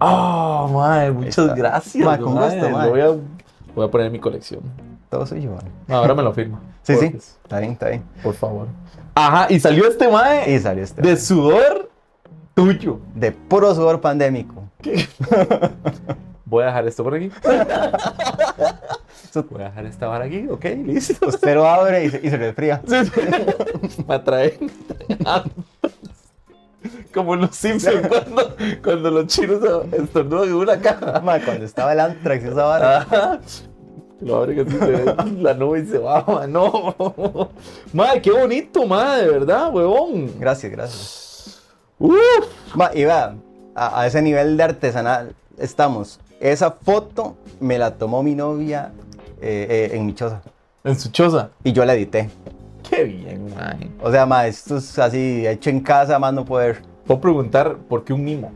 Oh, man, muchas gracias. Ma, con gusto, Lo mae. voy, a, voy a poner en mi colección. Todo suyo, man. No, ahora me lo firma. Sí, sí. Está bien, está bien. Por favor. Ajá, y salió este mae Y salió este. de sudor tuyo. de puro sudor pandémico. Voy a dejar esto por aquí. Voy a dejar esta vara aquí, ok, listo. Usted lo abre y se, y se resfría. Sí, sí. Me atrae. Como los Simpsons cuando, cuando los chinos estornudan en una caja. Ma, cuando estaba el Antrax esa vara. Ajá. Lo abren así, se ve la nube y se va, ma, no. Madre, qué bonito, madre, de verdad, huevón. Gracias, gracias. Uf. Ma, y vea, a, a ese nivel de artesanal estamos. Esa foto me la tomó mi novia eh, eh, en mi choza. En su choza. Y yo la edité. Qué bien, madre. O sea, ma, esto es así, hecho en casa, más no poder. Puedo preguntar por qué un mimo.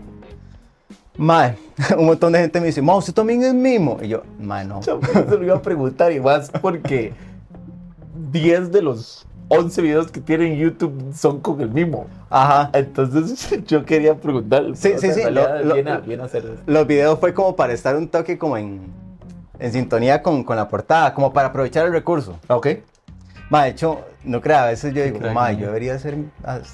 Ma, un montón de gente me dice, ma, usted también es mimo. Y yo, ma, no. Yo se lo iba a preguntar y más porque 10 de los 11 videos que tiene en YouTube son con el mimo. Ajá. Entonces yo quería preguntar. Sí, sí, sea, sí, lo- lo- viene, a, viene a hacer eso. Los videos fue como para estar un toque como en, en sintonía con, con la portada, como para aprovechar el recurso. Ok. Ma, de hecho, no crea, a veces yo digo, ma, ma. yo debería hacer,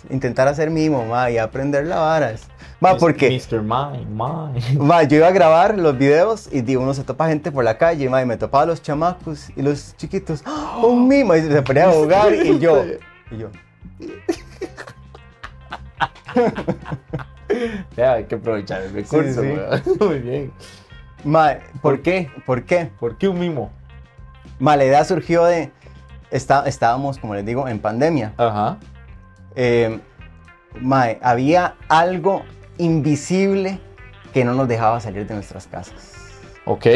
intentar hacer mimo, ma, y aprender la vara. Ma, porque, Mr. Mine, Mine. ma, yo iba a grabar los videos y digo, uno se topa gente por la calle, ma, y me topaba los chamacos y los chiquitos, ¡Ah, un mimo, y se ponía a jugar, y yo, y yo, Ya, hay que aprovechar el recurso. sí. Muy bien. ma, ¿por qué? ¿Por qué? ¿Por qué un mimo? Ma, la idea surgió de, está, estábamos, como les digo, en pandemia. Ajá. Eh, mae, había algo invisible que no nos dejaba salir de nuestras casas. Ok.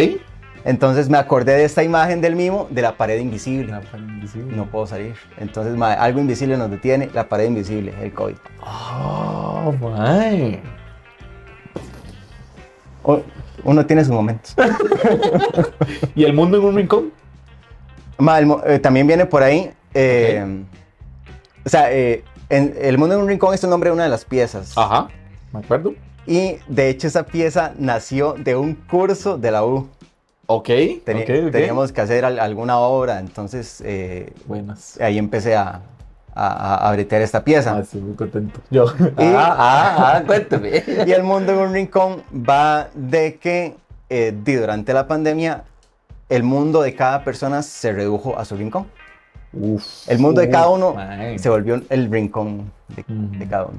Entonces me acordé de esta imagen del mimo de la pared invisible. invisible. No puedo salir. Entonces, mae, algo invisible nos detiene, la pared invisible, el COVID. Oh. O- Uno tiene sus momentos. ¿Y el mundo en un rincón? Eh, también viene por ahí. eh, O sea, eh, en- El Mundo en un Rincón es el nombre de una de las piezas. Ajá. ¿Me acuerdo? Y de hecho esa pieza nació de un curso de la U. Ok. Teni- ok, ok. Teníamos que hacer al- alguna obra, entonces Buenas. ahí empecé a, a, a- bretear esta pieza. Ah, estoy muy contento. Yo. Ah, ah, ah, cuéntame. Y el mundo en un rincón va de que eh, durante la pandemia el mundo de cada persona se redujo a su rincón. Uf. El mundo de cada uno man. se volvió el rincón de, cada uno.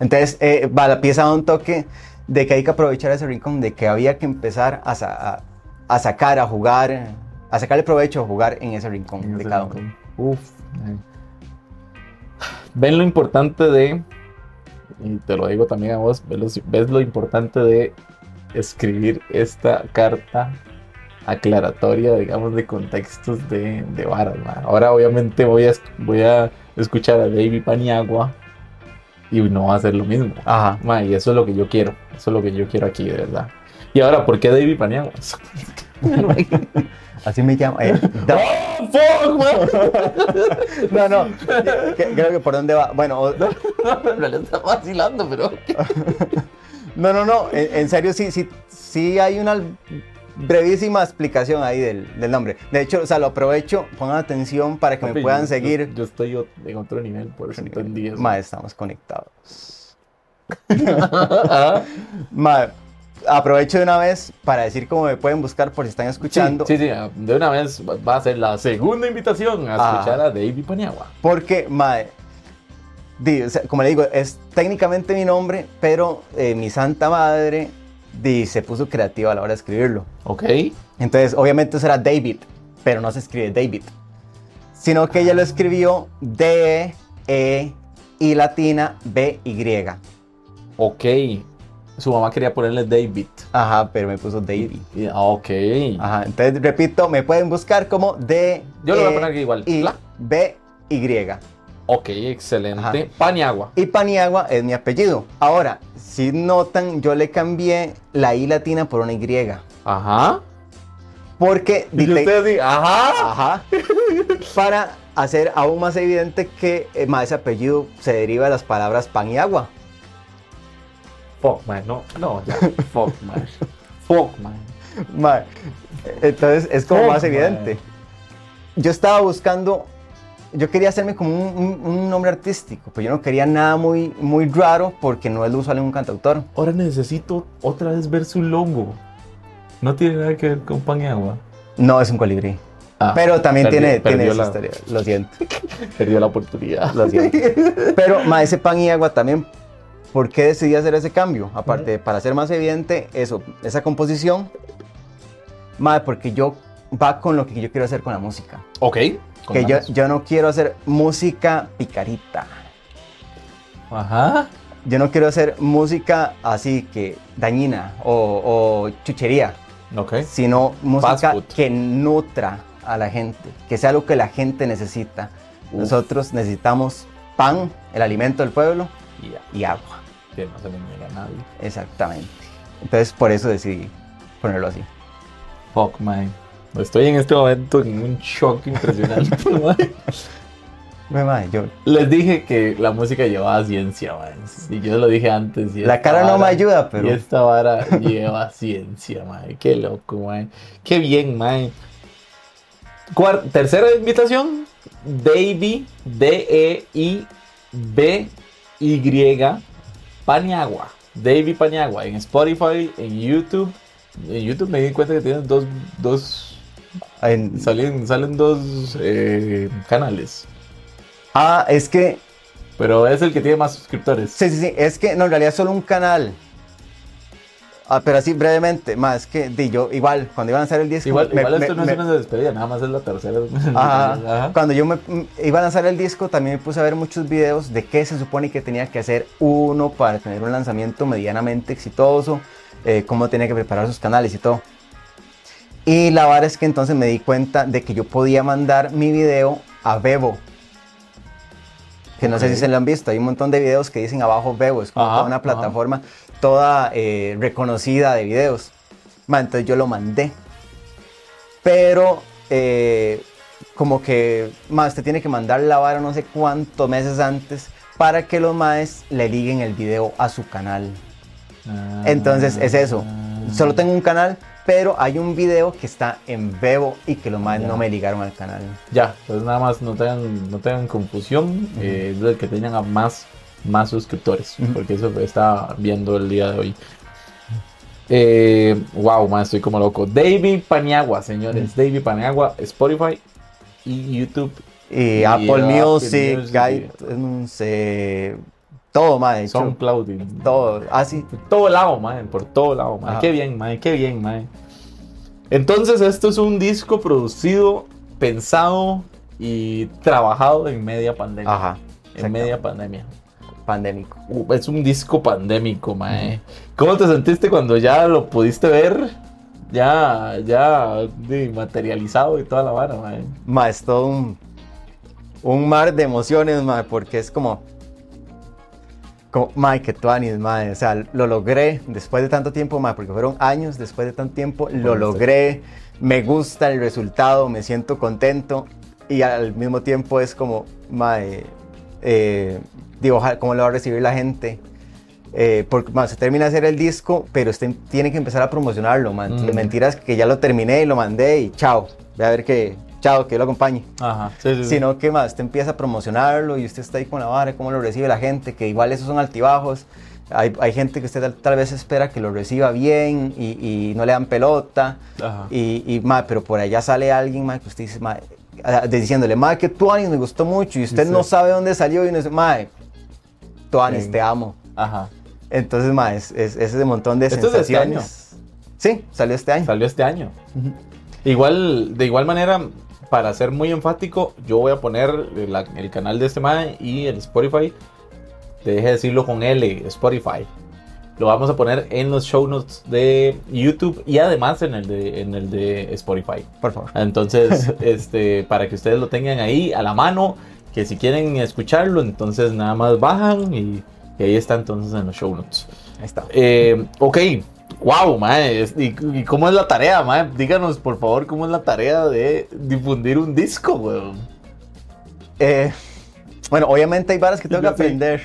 Entonces eh, va la pieza da un toque de que hay que aprovechar ese rincón, de que había que empezar a, sa- a- a sacar, a jugar, a sacarle provecho a jugar en ese rincón En de ese cada rincón. uno. Uf. man. Ven lo importante de, y te lo digo también a vos, ves lo, ves lo importante de escribir esta carta aclaratoria, digamos, de contextos de, de varas, ma. Ahora obviamente voy a, voy a escuchar a David Paniagua y no va a ser lo mismo. Ajá. Ma, y eso es lo que yo quiero. Eso es lo que yo quiero aquí, de verdad. Y ahora, ¿por qué David Paniagua? Así me llamo. eh, ¡Oh, fuck, no, no. Creo que por dónde va. Bueno, o- En realidad está vacilando, pero. no, no, no. En, en serio, sí, sí, sí hay una brevísima explicación ahí del, del nombre. De hecho, o sea, lo aprovecho. Pongan atención para que me puedan yo- seguir. Yo, yo estoy en otro nivel, por eso entendí eso. Ma, estamos conectados. Ajá. Ma, aprovecho de una vez para decir cómo me pueden buscar por si están escuchando. Sí, sí, sí, de una vez va a ser la segunda invitación a Ah. escuchar a David Paniagua. Porque, sea, como le digo, es técnicamente mi nombre, pero eh, mi santa madre di, se puso creativa a la hora de escribirlo. ¿Ok? Entonces, obviamente eso era David, pero no se escribe David, sino que ella lo escribió D, E, I latina, B, Y. Ok. Su mamá quería ponerle David. Ajá, pero me puso David. Y- ah, Ok. Ajá, entonces repito, me pueden buscar como D, Yo lo voy a poner aquí igual. I, B, Y. Ok, excelente. Ajá. Paniagua. Y Paniagua es mi apellido. Ahora, si notan, yo le cambié la I latina por una Y. Ajá. Porque Y dite- usted así, ajá. Ajá. Para hacer aún más evidente que eh, ma, ese apellido se deriva de las palabras pan y agua. Fuck, man. No, no, ya. Fuck, man. Fuck, man. Ma, entonces es como más evidente. Yo estaba buscando, yo quería hacerme como un, un- un nombre artístico, pero yo no quería nada muy, muy raro porque no es lo usual en un cantautor. Ahora necesito otra vez ver su logo. No tiene nada que ver con Paniagua. No es un colibrí. Ah, Pero también perdió- tiene, tiene perdió esa la- historia. Lo siento. Perdió la oportunidad. Lo siento. Pero, ma, ese pan y agua también, ¿por qué decidí hacer ese cambio? Aparte, de para hacer más evidente eso, esa composición, porque yo va con lo que yo quiero hacer con la música. Ok. Que yo, yo no quiero hacer música picarita. Ajá. Yo no quiero hacer música así que dañina o, o chuchería, Ok. sino música que nutra a la gente, que sea lo que la gente necesita. Uf. Nosotros necesitamos pan, el alimento del pueblo, y agua. Que no se le niega a nadie. Exactamente. Entonces por eso decidí ponerlo así. Fuck, man. Estoy en este momento en un shock impresionante, mae, yo- Les dije que la música llevaba ciencia, man. Y yo lo dije antes. y la cara no me ayuda, Y pero esta vara lleva ciencia, man. Qué loco, man. Qué bien, man. Cuar- tercera invitación. Davy, D-E-I-B-Y, Paniagua. Davy Paniagua. En Spotify, en YouTube. En YouTube me di cuenta que tienen dos, dos en- salen, salen dos eh, canales. ah, es que Pero es el que tiene más suscriptores. sí, sí, sí, es que no, en realidad es solo un canal. Ah, pero así brevemente, más que di yo igual cuando iban a hacer el disco Igual, me- igual me- esto no me- es una despedida, nada más es la tercera. Ajá. Ajá. Cuando yo me mm, iba a lanzar el disco, también me puse a ver muchos videos de qué se supone que tenía que hacer uno para tener un lanzamiento medianamente exitoso, eh, cómo tenía que preparar sus canales y todo. Y la verdad es que entonces me di cuenta de que yo podía mandar mi video a Bebo. Que no sé si se lo han visto, hay un montón de videos que dicen abajo Bebo, es como Ajá, toda una ajá. plataforma toda eh, reconocida de videos. Entonces yo lo mandé. Pero eh, como que más te tiene que mandar la vara no sé cuántos meses antes para que los maes le liguen el video a su canal. Ah. Entonces es eso. Solo tengo un canal, pero hay un video que está en Bebo y que los maes Ya. no me ligaron al canal. Ya, pues nada más no tengan, no tengan confusión. eh, es el que tengan a más, más suscriptores. Porque eso está viendo el día de hoy. Eh, wow, man, estoy como loco. David Paniagua, señores. David Paniagua, Spotify y YouTube. Y, Y Apple Apple Music, Music, iTunes, eh, todo, hecho, SoundCloud. y- todo, así. Por todo lado, man, por todo lado. Ajá. Qué bien, man, qué bien, man. Entonces, esto es un disco producido, pensado y trabajado en media pandemia. Ajá, en media pandemia. pandémico. Uh, es un disco pandémico, man. ¿Cómo te sentiste cuando ya lo pudiste ver? ya, ya de, materializado y toda la vara, mae. Ma, es todo un, un mar de emociones, ma, porque es como, como, ma, que tuanis, ma, o sea, lo logré después de tanto tiempo, ma, porque fueron años después de tanto tiempo, lo logré, me gusta el resultado, me siento contento y al mismo tiempo es como, ma, eh, digo, cómo lo va a recibir la gente. Eh, porque ma, se termina de hacer el disco, pero usted tiene que empezar a promocionarlo, man. Mm. Mentiras que ya lo terminé y lo mandé y chao. Ve a ver que, chao, que yo lo acompañe. Ajá, sí, sí, sí. Sino que más, usted empieza a promocionarlo y usted está ahí con la vara, cómo lo recibe la gente, que igual esos son altibajos. Hay, hay gente que usted tal, tal vez espera que lo reciba bien y, y no le dan pelota. Ajá. Y, y ma, pero por allá sale alguien ma, que usted dice, ah, diciéndole, ma, que Tuanis me gustó mucho y usted no sabe dónde salió y uno dice, ma, Tuanis, te amo. Ajá. Entonces, ma, es, es, es ese montón de ¿Esto es de este sensaciones. Sí, salió este año. Salió este año. Igual, de igual manera, para ser muy enfático, yo voy a poner el canal de este mae y el Spotify. Te deje decirlo con L, Spotify. Lo vamos a poner en los show notes de YouTube y además en el de, en el de Spotify. Por favor. Entonces, este, para que ustedes lo tengan ahí a la mano, que si quieren escucharlo, entonces nada más bajan y, y ahí está entonces en los show notes. Ahí está. Eh, ok, wow, mae. ¿Y, y cómo es la tarea, mae? Díganos, por favor, cómo es la tarea de difundir un disco, weón. Eh, bueno, obviamente hay varas que tengo que aprender.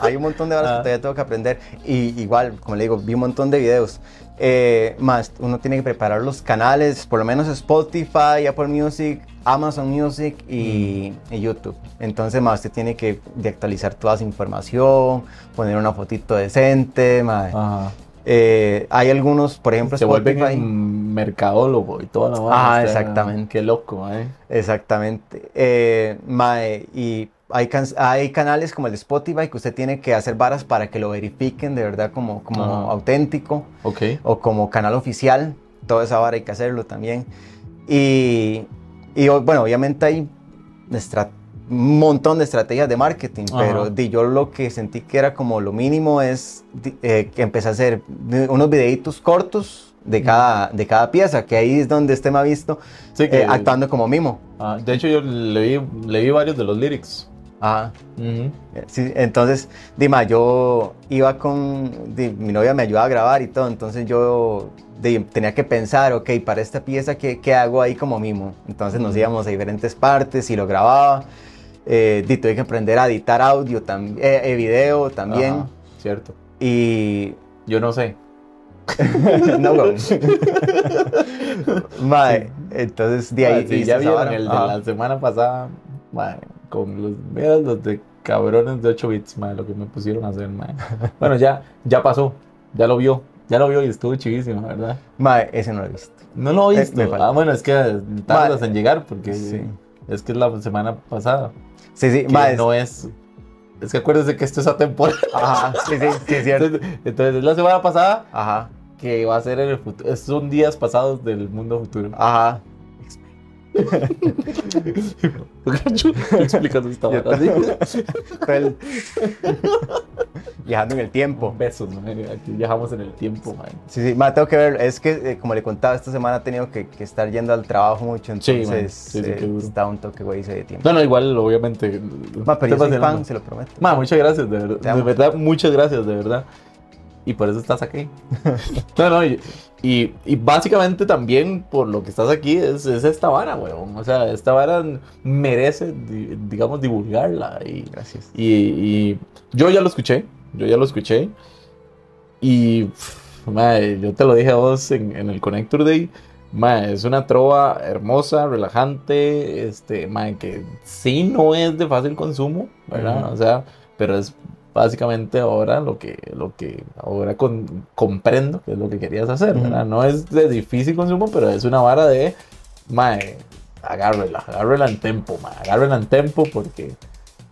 Hay un montón de varas Ah. que todavía tengo que aprender. Y igual, como le digo, vi un montón de videos. Eh, más, uno tiene que preparar los canales, por lo menos Spotify, Apple Music, Amazon Music y, y YouTube. Entonces, más, usted tiene que actualizar toda esa información, poner una fotito decente. mae. Ajá. Eh, hay algunos, por ejemplo, Se vuelven Spotify. un mercadólogo y toda la vara, Ah, exactamente. Qué loco, mae. Exactamente. Eh, mae, y hay, can- hay canales como el de Spotify que usted tiene que hacer varas para que lo verifiquen de verdad como, como Ajá. auténtico Ok. o como canal oficial. Toda esa vara hay que hacerlo también. Y, y bueno, obviamente hay estra- un montón de estrategias de marketing, Ajá. pero di, yo lo que sentí que era como lo mínimo es di- eh, que empecé a hacer unos videitos cortos de cada, de cada pieza, que ahí es donde usted me ha visto Sí, que- eh, actuando como mimo. Ah, de hecho, yo le vi, le vi varios de los lyrics. Ajá. Ujú. Sí, entonces, Dima, yo iba con, di- mi novia me ayudaba a grabar y todo, entonces yo di, tenía que pensar, ok, para esta pieza, ¿qué, qué hago ahí como mimo? Entonces nos íbamos a diferentes partes y lo grababa. Eh, di, tuve que aprender a editar audio, también, eh, video también. Ajá, cierto. Y... Yo no sé. no, güey. Mae, entonces de ahí... Ah, sí, ya vieron el de la semana pasada, mae, con los, mira los de cabrones de 8 bits, mae, lo que me pusieron a hacer, mae. Bueno, ya, ya pasó, ya lo vio, ya lo vio y estuvo chivísimo, ¿verdad? Mae, ese no lo he visto. No lo he Eh, visto. falta. ah, bueno, es que tardas en llegar porque sí. Es que es la semana pasada. Sí, sí, Que mae. no es. Es que acuérdese que esto es atemporal. Ajá, sí, sí, sí, es cierto. Entonces, entonces, es la semana pasada Ajá, que va a ser en el futuro. Son días pasados del mundo futuro. ajá. Explicando esta vara, ¿sí? Viajando en el tiempo. Besos. Aquí viajamos en el tiempo, man. Sí, sí, ma, tengo que ver. Es que, eh, como le contaba, esta semana he tenido que, que estar yendo al trabajo mucho. Sí, Entonces, man. Sí, sí, eh, está un toque, güey, de tiempo. No, no, igual, obviamente. Ma, pero yo soy fan, se lo prometo. Ma, muchas gracias, de, de verdad, muchas gracias, de verdad. Y por eso estás aquí. no, no, y, y, y básicamente también por lo que estás aquí es, es esta vara, weón. O sea, esta vara merece, di- digamos, divulgarla. Y, Gracias. y, y yo ya lo escuché, yo ya lo escuché. Y, pff, mae, yo te lo dije a vos en, en el Connector Day. mae, es una trova hermosa, relajante, este, mae, que sí no es de fácil consumo, ¿verdad? Ujú. O sea, pero es básicamente ahora lo que, lo que ahora con- comprendo que es lo que querías hacer, ¿verdad? No es de difícil consumo, pero es una vara de, mae, agárrela, agárrela en tempo, mae, agárrela en tempo porque,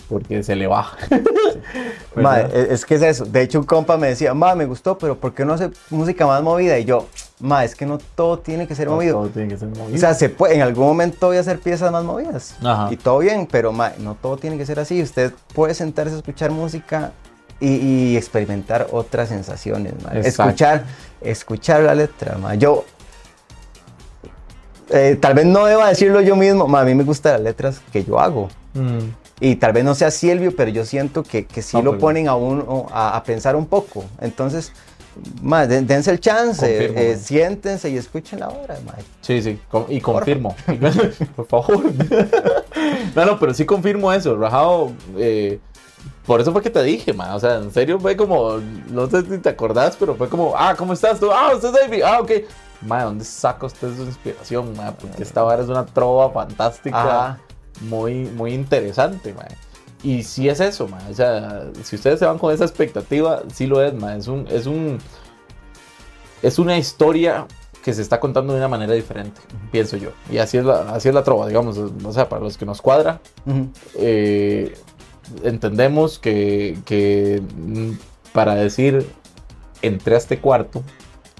porque se le baja. Ma, ¿verdad? es que es eso. De hecho, un compa me decía, ma, me gustó, pero ¿por qué no hace música más movida? Y yo, ma, es que no todo tiene que ser No, movido. todo tiene que ser movido. O sea, se puede, en algún momento voy a hacer piezas más movidas. Ajá. Y todo bien, pero ma, no todo tiene que ser así. Usted puede sentarse a escuchar música y, y experimentar otras sensaciones. ma. Escuchar, escuchar la letra. ma. Yo, eh, tal vez no deba decirlo yo mismo, ma, a mí me gustan las letras que yo hago. Mm. Y tal vez no sea Silvio, pero yo siento que, que sí lo pues. ponen a uno a, a pensar un poco. Entonces, den- dense el chance, Confirmo, eh, siéntense y escuchen la ma. Sí, sí, y confirmo. Por favor. no, no, pero sí confirmo eso. Rajado, eh, por eso fue que te dije, man. O sea, en serio fue como, no sé si te acordás, pero fue como, ah, ¿cómo estás tú? Ah, usted es David. Ah, ok. Ma, ¿dónde saca usted su inspiración, ma? Porque esta vara es una trova fantástica, Ajá. muy, muy interesante, ma. Y sí es eso. O sea, si ustedes se van con esa expectativa, sí lo es. Es un, es un, es una historia que se está contando de una manera diferente, pienso yo. Y así es la, así es la trova, digamos. O sea, para los que nos cuadra, eh, entendemos que, que, para decir entré a este cuarto,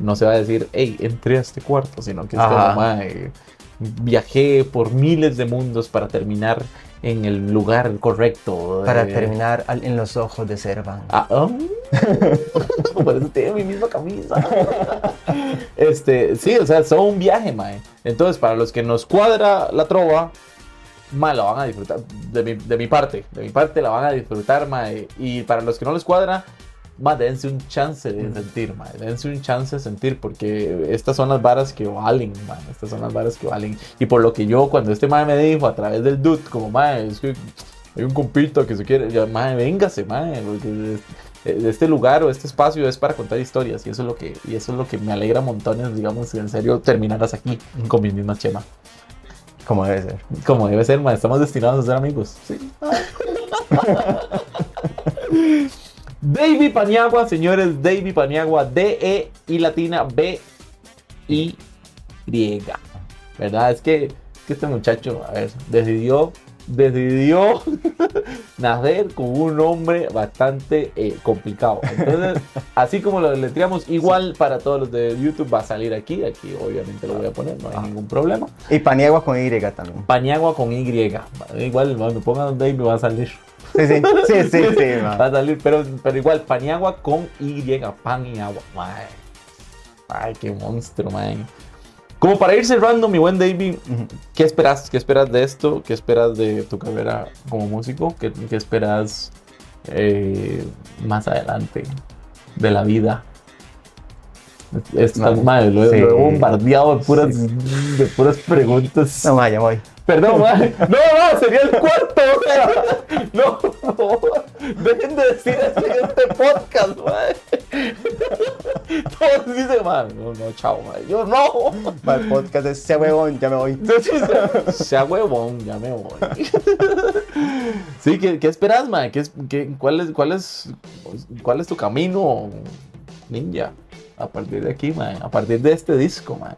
no se va a decir, hey, entré a este cuarto, sino que es como, Ajá. "Mae, viajé por miles de mundos para terminar en el lugar correcto. Para eh, terminar al- en los ojos de Servan. Ah, oh. Por eso tiene mi misma camisa. este, sí, o sea, todo un viaje, mae. Entonces, para los que nos cuadra la trova, mae, la van a disfrutar. De mi, de mi parte, de mi parte la van a disfrutar, mae. Y para los que no les cuadra, mae, dense un chance de sentir, mae. Dense un chance de sentir, porque estas son las varas que valen, mae. Estas son las varas que valen. Y por lo que yo, cuando este mae me dijo a través del dude, como, mae, es que hay un compito que se quiere, ya, véngase, porque es- este lugar o este espacio es para contar historias y eso es lo que y eso es lo que me alegra montones, digamos, que en serio terminaras aquí con mis mismas chemas. Como debe ser. Como debe ser, mae, estamos destinados a ser amigos. Sí. Davy Paniagua, señores, Davy Paniagua, D E y latina B I Y. ¿Verdad? Es que, que este muchacho, a ver, decidió decidió nacer con un nombre bastante eh, complicado. Entonces, así como lo deletreamos, igual para todos los de YouTube va a salir aquí. Aquí obviamente lo voy a poner, no hay Ah. ningún problema. Y Paniagua con Y también. Paniagua con Y. Igual, cuando pongan Dave me va a salir. Sí, sí, sí, sí, sí. Va a salir, pero, pero igual, Paniagua con Y. Pan y agua. Mae. Ay, qué monstruo, man. Como para ir cerrando, mi buen David. ¿qué esperas? ¿Qué esperas de esto? ¿Qué esperas de tu carrera como músico? ¿Qué, qué esperas eh, más adelante de la vida? Esto, No, madre, lo, he- sí. lo he bombardeado de puras, de puras preguntas. No, ma, ya voy. Perdón, madre. No, no, sería el cuarto. madre. No, dejen de decir eso en este podcast, madre. Todos dicen, madre, no, no, chao, madre. Yo no. El podcast es ese huevón, ya me voy. Sea huevón, ya me voy. Sí, ¿qué, qué esperas, man? ¿Qué qué- cuál, es, cuál, es, ¿Cuál es tu camino, ninja? A partir de aquí, man. A partir de este disco, man.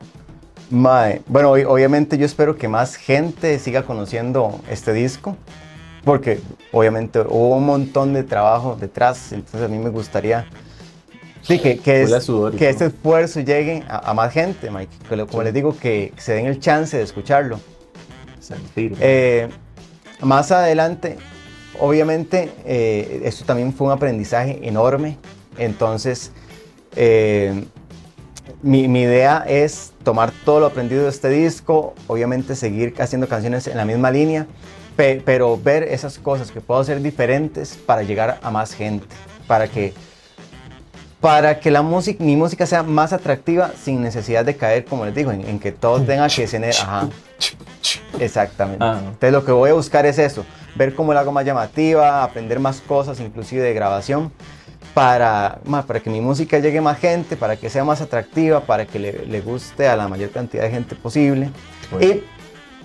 Mae, bueno, ob- obviamente yo espero que más gente siga conociendo este disco, porque obviamente hubo un montón de trabajo detrás, entonces a mí me gustaría sí, que, que, es- sudor este esfuerzo llegue a, a más gente, mae, que lo- como Sí. les digo, que se den el chance de escucharlo. Sentir. Eh, más adelante, obviamente, eh, esto también fue un aprendizaje enorme. Entonces, eh, mi, mi idea es tomar todo lo aprendido de este disco, obviamente seguir haciendo canciones en la misma línea, pe- pero ver esas cosas que puedo hacer diferentes para llegar a más gente, para que para que la música, mi música sea más atractiva sin necesidad de caer, como les digo, en, en que todos tengan que tener, ajá, Exactamente. Ah. Entonces lo que voy a buscar es eso, ver cómo la hago más llamativa, aprender más cosas, inclusive de grabación, para, ma, para que mi música llegue a más gente, para que sea más atractiva, para que le, le guste a la mayor cantidad de gente posible. Bueno. Y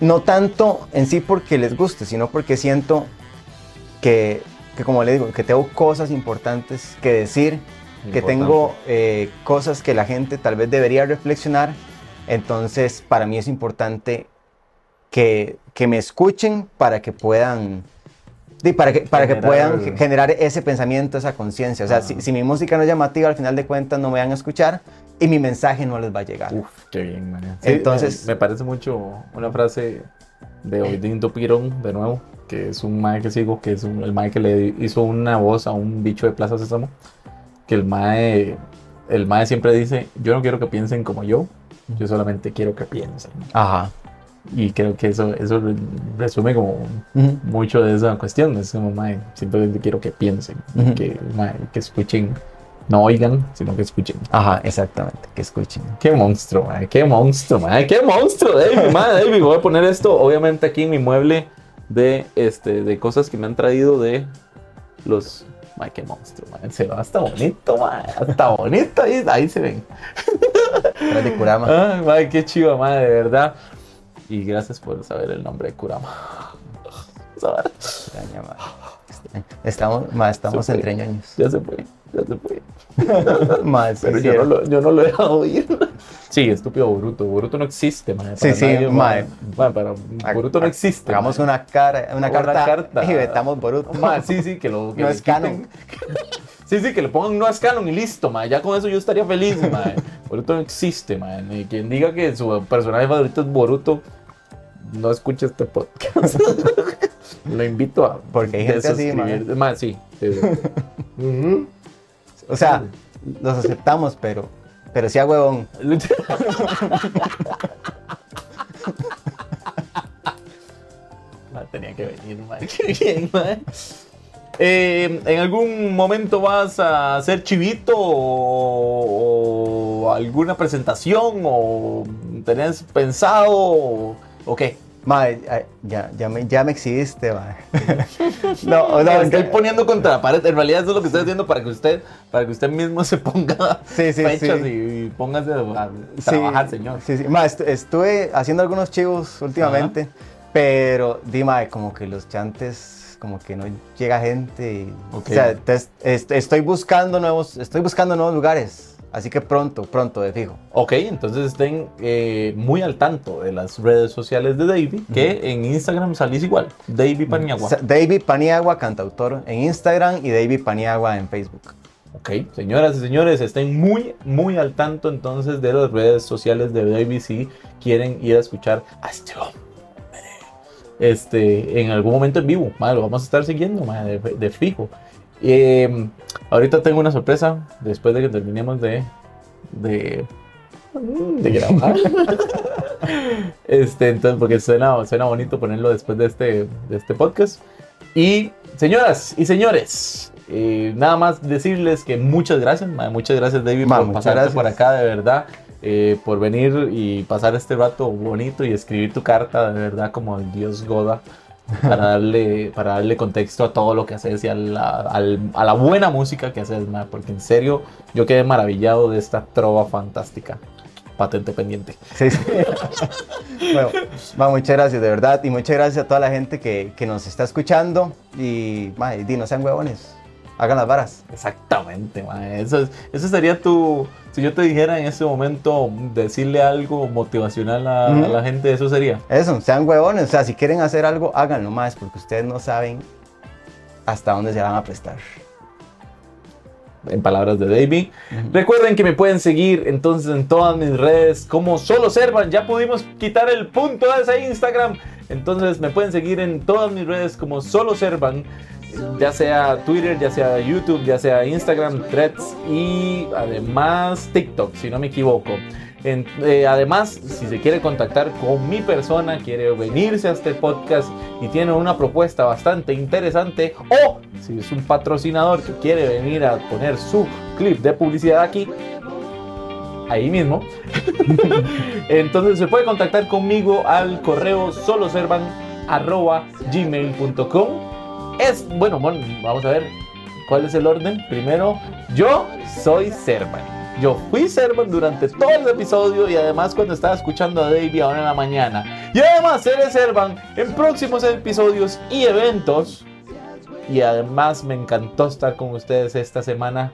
no tanto en sí porque les guste, sino porque siento que, que como le digo, que tengo cosas importantes que decir, que tengo eh, cosas que la gente tal vez debería reflexionar. Entonces, para mí es importante que, que me escuchen para que puedan, sí, para que, para que puedan ge- generar ese pensamiento, esa conciencia. O sea, si, si mi música no es llamativa, al final de cuentas no me van a escuchar y mi mensaje no les va a llegar. Uf, qué bien, man. Sí, Entonces- me, me parece mucho una frase de Oidín Pirón, de nuevo, que es un mae que sigo, que es un- el mae que le hizo una voz a un bicho de Plaza Sésamo, que el mae, el mae siempre dice, yo no quiero que piensen como yo, yo solamente quiero que piensen. Ajá. Y creo que eso, eso re- resume como Ujú. mucho de esa cuestión. Es como, mae, simplemente quiero que piensen, Ujú. que, mae, que escuchen, no oigan, sino que escuchen. Ajá, exactamente, que escuchen. Qué monstruo, mae, qué monstruo, mae, qué monstruo, David, mae, David. Voy a poner esto, obviamente, aquí en mi mueble de, este, de cosas que me han traído de los. Mae, qué monstruo, mae. Se va hasta bonito, mae. Hasta bonito, ahí, ahí se ven. De Kurama. Ay, mae, qué chiva, mae, de verdad. Y gracias por saber el nombre de Kurama. Extraña, ma. Estamos, ma, estamos Se entre ñoños. Ya se fue, ya se fue. Ma, sí, Pero yo no, lo, yo no lo he dejado ir. Sí, estúpido Boruto. Boruto no existe, man. Sí, sí, mae. para Boruto no existe. Hagamos una, cara, una, Una carta, carta. y vetamos Boruto. Ma, sí, sí, que lo que No es canon. Sí, sí, que le pongan no es canon y listo, ma. Ya con eso yo estaría feliz, ma. Boruto no existe, ma. Quien diga que su personaje favorito es Boruto, no escuche este podcast. lo invito a Porque hay gente así, Ma, sí. sí, sí. O sea, los aceptamos, pero, pero sí a huevón. Ma, tenía que venir, ma. Qué bien, ma. Eh, ¿En algún momento vas a hacer chivito o, o alguna presentación o tenés pensado o, o qué? Ma, ay, ya, ya, me, ya me exhibiste, ma. no, no, estoy poniendo contra la pared. En realidad eso es lo que estoy haciendo para que usted, para que usted mismo se ponga Sí, sí, fechas sí. Y, y póngase a trabajar, señor. Sí, sí. Ma, estu- estuve haciendo algunos chivos últimamente, pero dime, como que los chantes, como que no llega gente. y- Ok. O sea, est- estoy buscando nuevos, estoy buscando nuevos lugares, así que pronto, pronto, de fijo. Ok, entonces estén eh, muy al tanto de las redes sociales de Davey, que en Instagram salís igual, Davey Paniagua. David Paniagua, cantautor en Instagram y David Paniagua en Facebook. Ok, señoras y señores, estén muy, muy al tanto entonces de las redes sociales de Davey si quieren ir a escuchar a este hombre. Este, en algún momento en vivo, madre, lo vamos a estar siguiendo, madre, de, de fijo. Eh, ahorita tengo una sorpresa después de que terminemos de, de, de grabar. Este, entonces, porque suena, suena bonito ponerlo después de este, de este podcast. Y señoras y señores, eh, nada más decirles que muchas gracias, ma, muchas gracias David Ma, por pasarte gracias. por acá, de verdad, eh, por venir y pasar este rato bonito y escribir tu carta, de verdad, como el dios Goda, para darle, para darle contexto a todo lo que haces y a la, al- a la buena música que haces, ma, porque en serio, yo quedé maravillado de esta trova fantástica. Patente pendiente. Sí, sí. bueno, ma, muchas gracias, de verdad. Y muchas gracias a toda la gente que, que nos está escuchando. Y, ma, y no sean huevones. Hagan las varas. Exactamente, mae. Eso, es- eso sería tu. Si yo te dijera en este momento decirle algo motivacional a, la gente, eso sería. Eso, sean huevones. O sea, si quieren hacer algo, háganlo más, porque ustedes no saben hasta dónde se van a prestar. En palabras de Davey. Recuerden que me pueden seguir entonces en todas mis redes como solo Servan. Ya pudimos quitar el punto de ese Instagram. Entonces me pueden seguir en todas mis redes como solo Servan. Ya sea Twitter, ya sea YouTube, ya sea Instagram, Threads y además TikTok, si no me equivoco. Eh, además, si se quiere contactar con mi persona, quiere venirse a este podcast y tiene una propuesta bastante interesante, o si es un patrocinador que quiere venir a poner su clip de publicidad aquí, ahí mismo, entonces se puede contactar conmigo al correo soloservan.gmail.com. Es, bueno, bueno, vamos a ver cuál es el orden. Primero, yo soy Servan. Yo fui Servan durante todo el episodio y además cuando estaba escuchando a Davey ahora en la mañana. Y además seré Servan en próximos episodios y eventos. Y además me encantó estar con ustedes esta semana.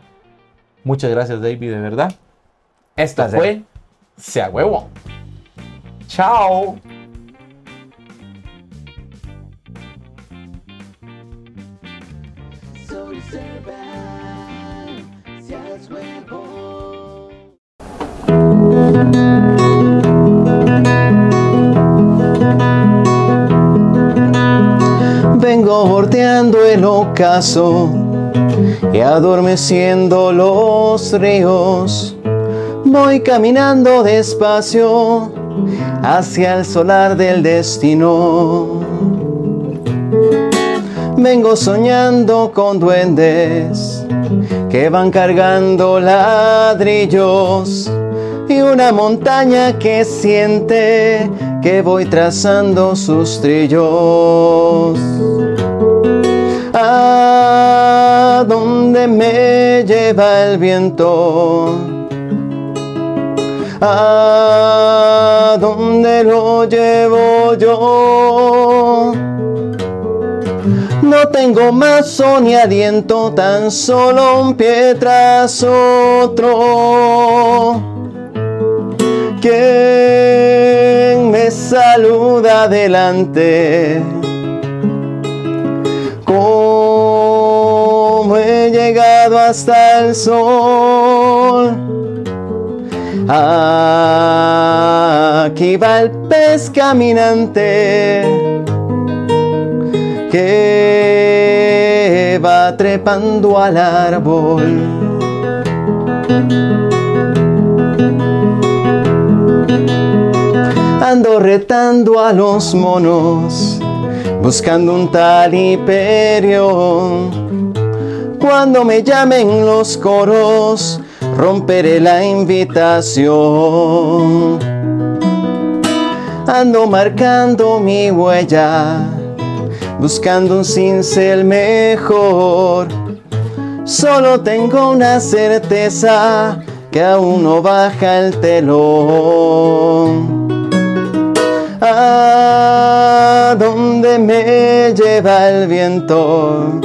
Muchas gracias Davey, de verdad. Placer. fue Sea Huevo. Chao. Vengo bordeando el ocaso y adormeciendo los ríos. Voy caminando despacio hacia el solar del destino. Vengo soñando con duendes que van cargando ladrillos y una montaña que siente que voy trazando sus trillos. ¿A dónde me lleva el viento? ¿A dónde lo llevo yo? No tengo mazo ni aliento, tan solo un pie tras otro. ¿Quién me saluda adelante? ¿Cómo he llegado hasta el sol? Aquí va el pez caminante que va trepando al árbol. Ando retando a los monos, buscando un tal Hiperio. Cuando me llamen los coros, romperé la invitación. Ando marcando mi huella, buscando un cincel mejor. Solo tengo una certeza que aún no baja el telón. ¿A dónde me lleva el viento?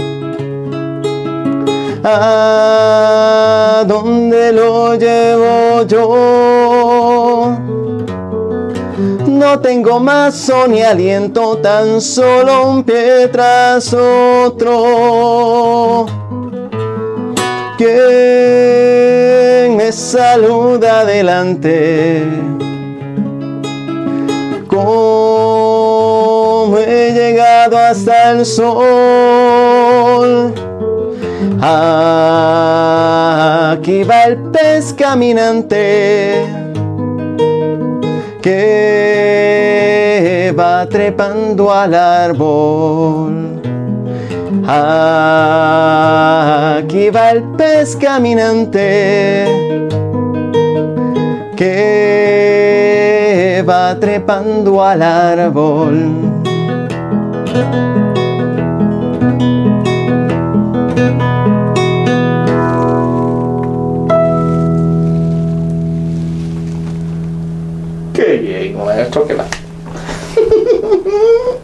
¿A dónde lo llevo yo? No tengo mazo ni aliento, tan solo un pie tras otro. ¿Quién saluda adelante? ¿Cómo he llegado hasta el sol? Aquí va el pez caminante que va trepando al árbol. Aquí va el pez caminante que va trepando al árbol. Qué bien, maestro, que la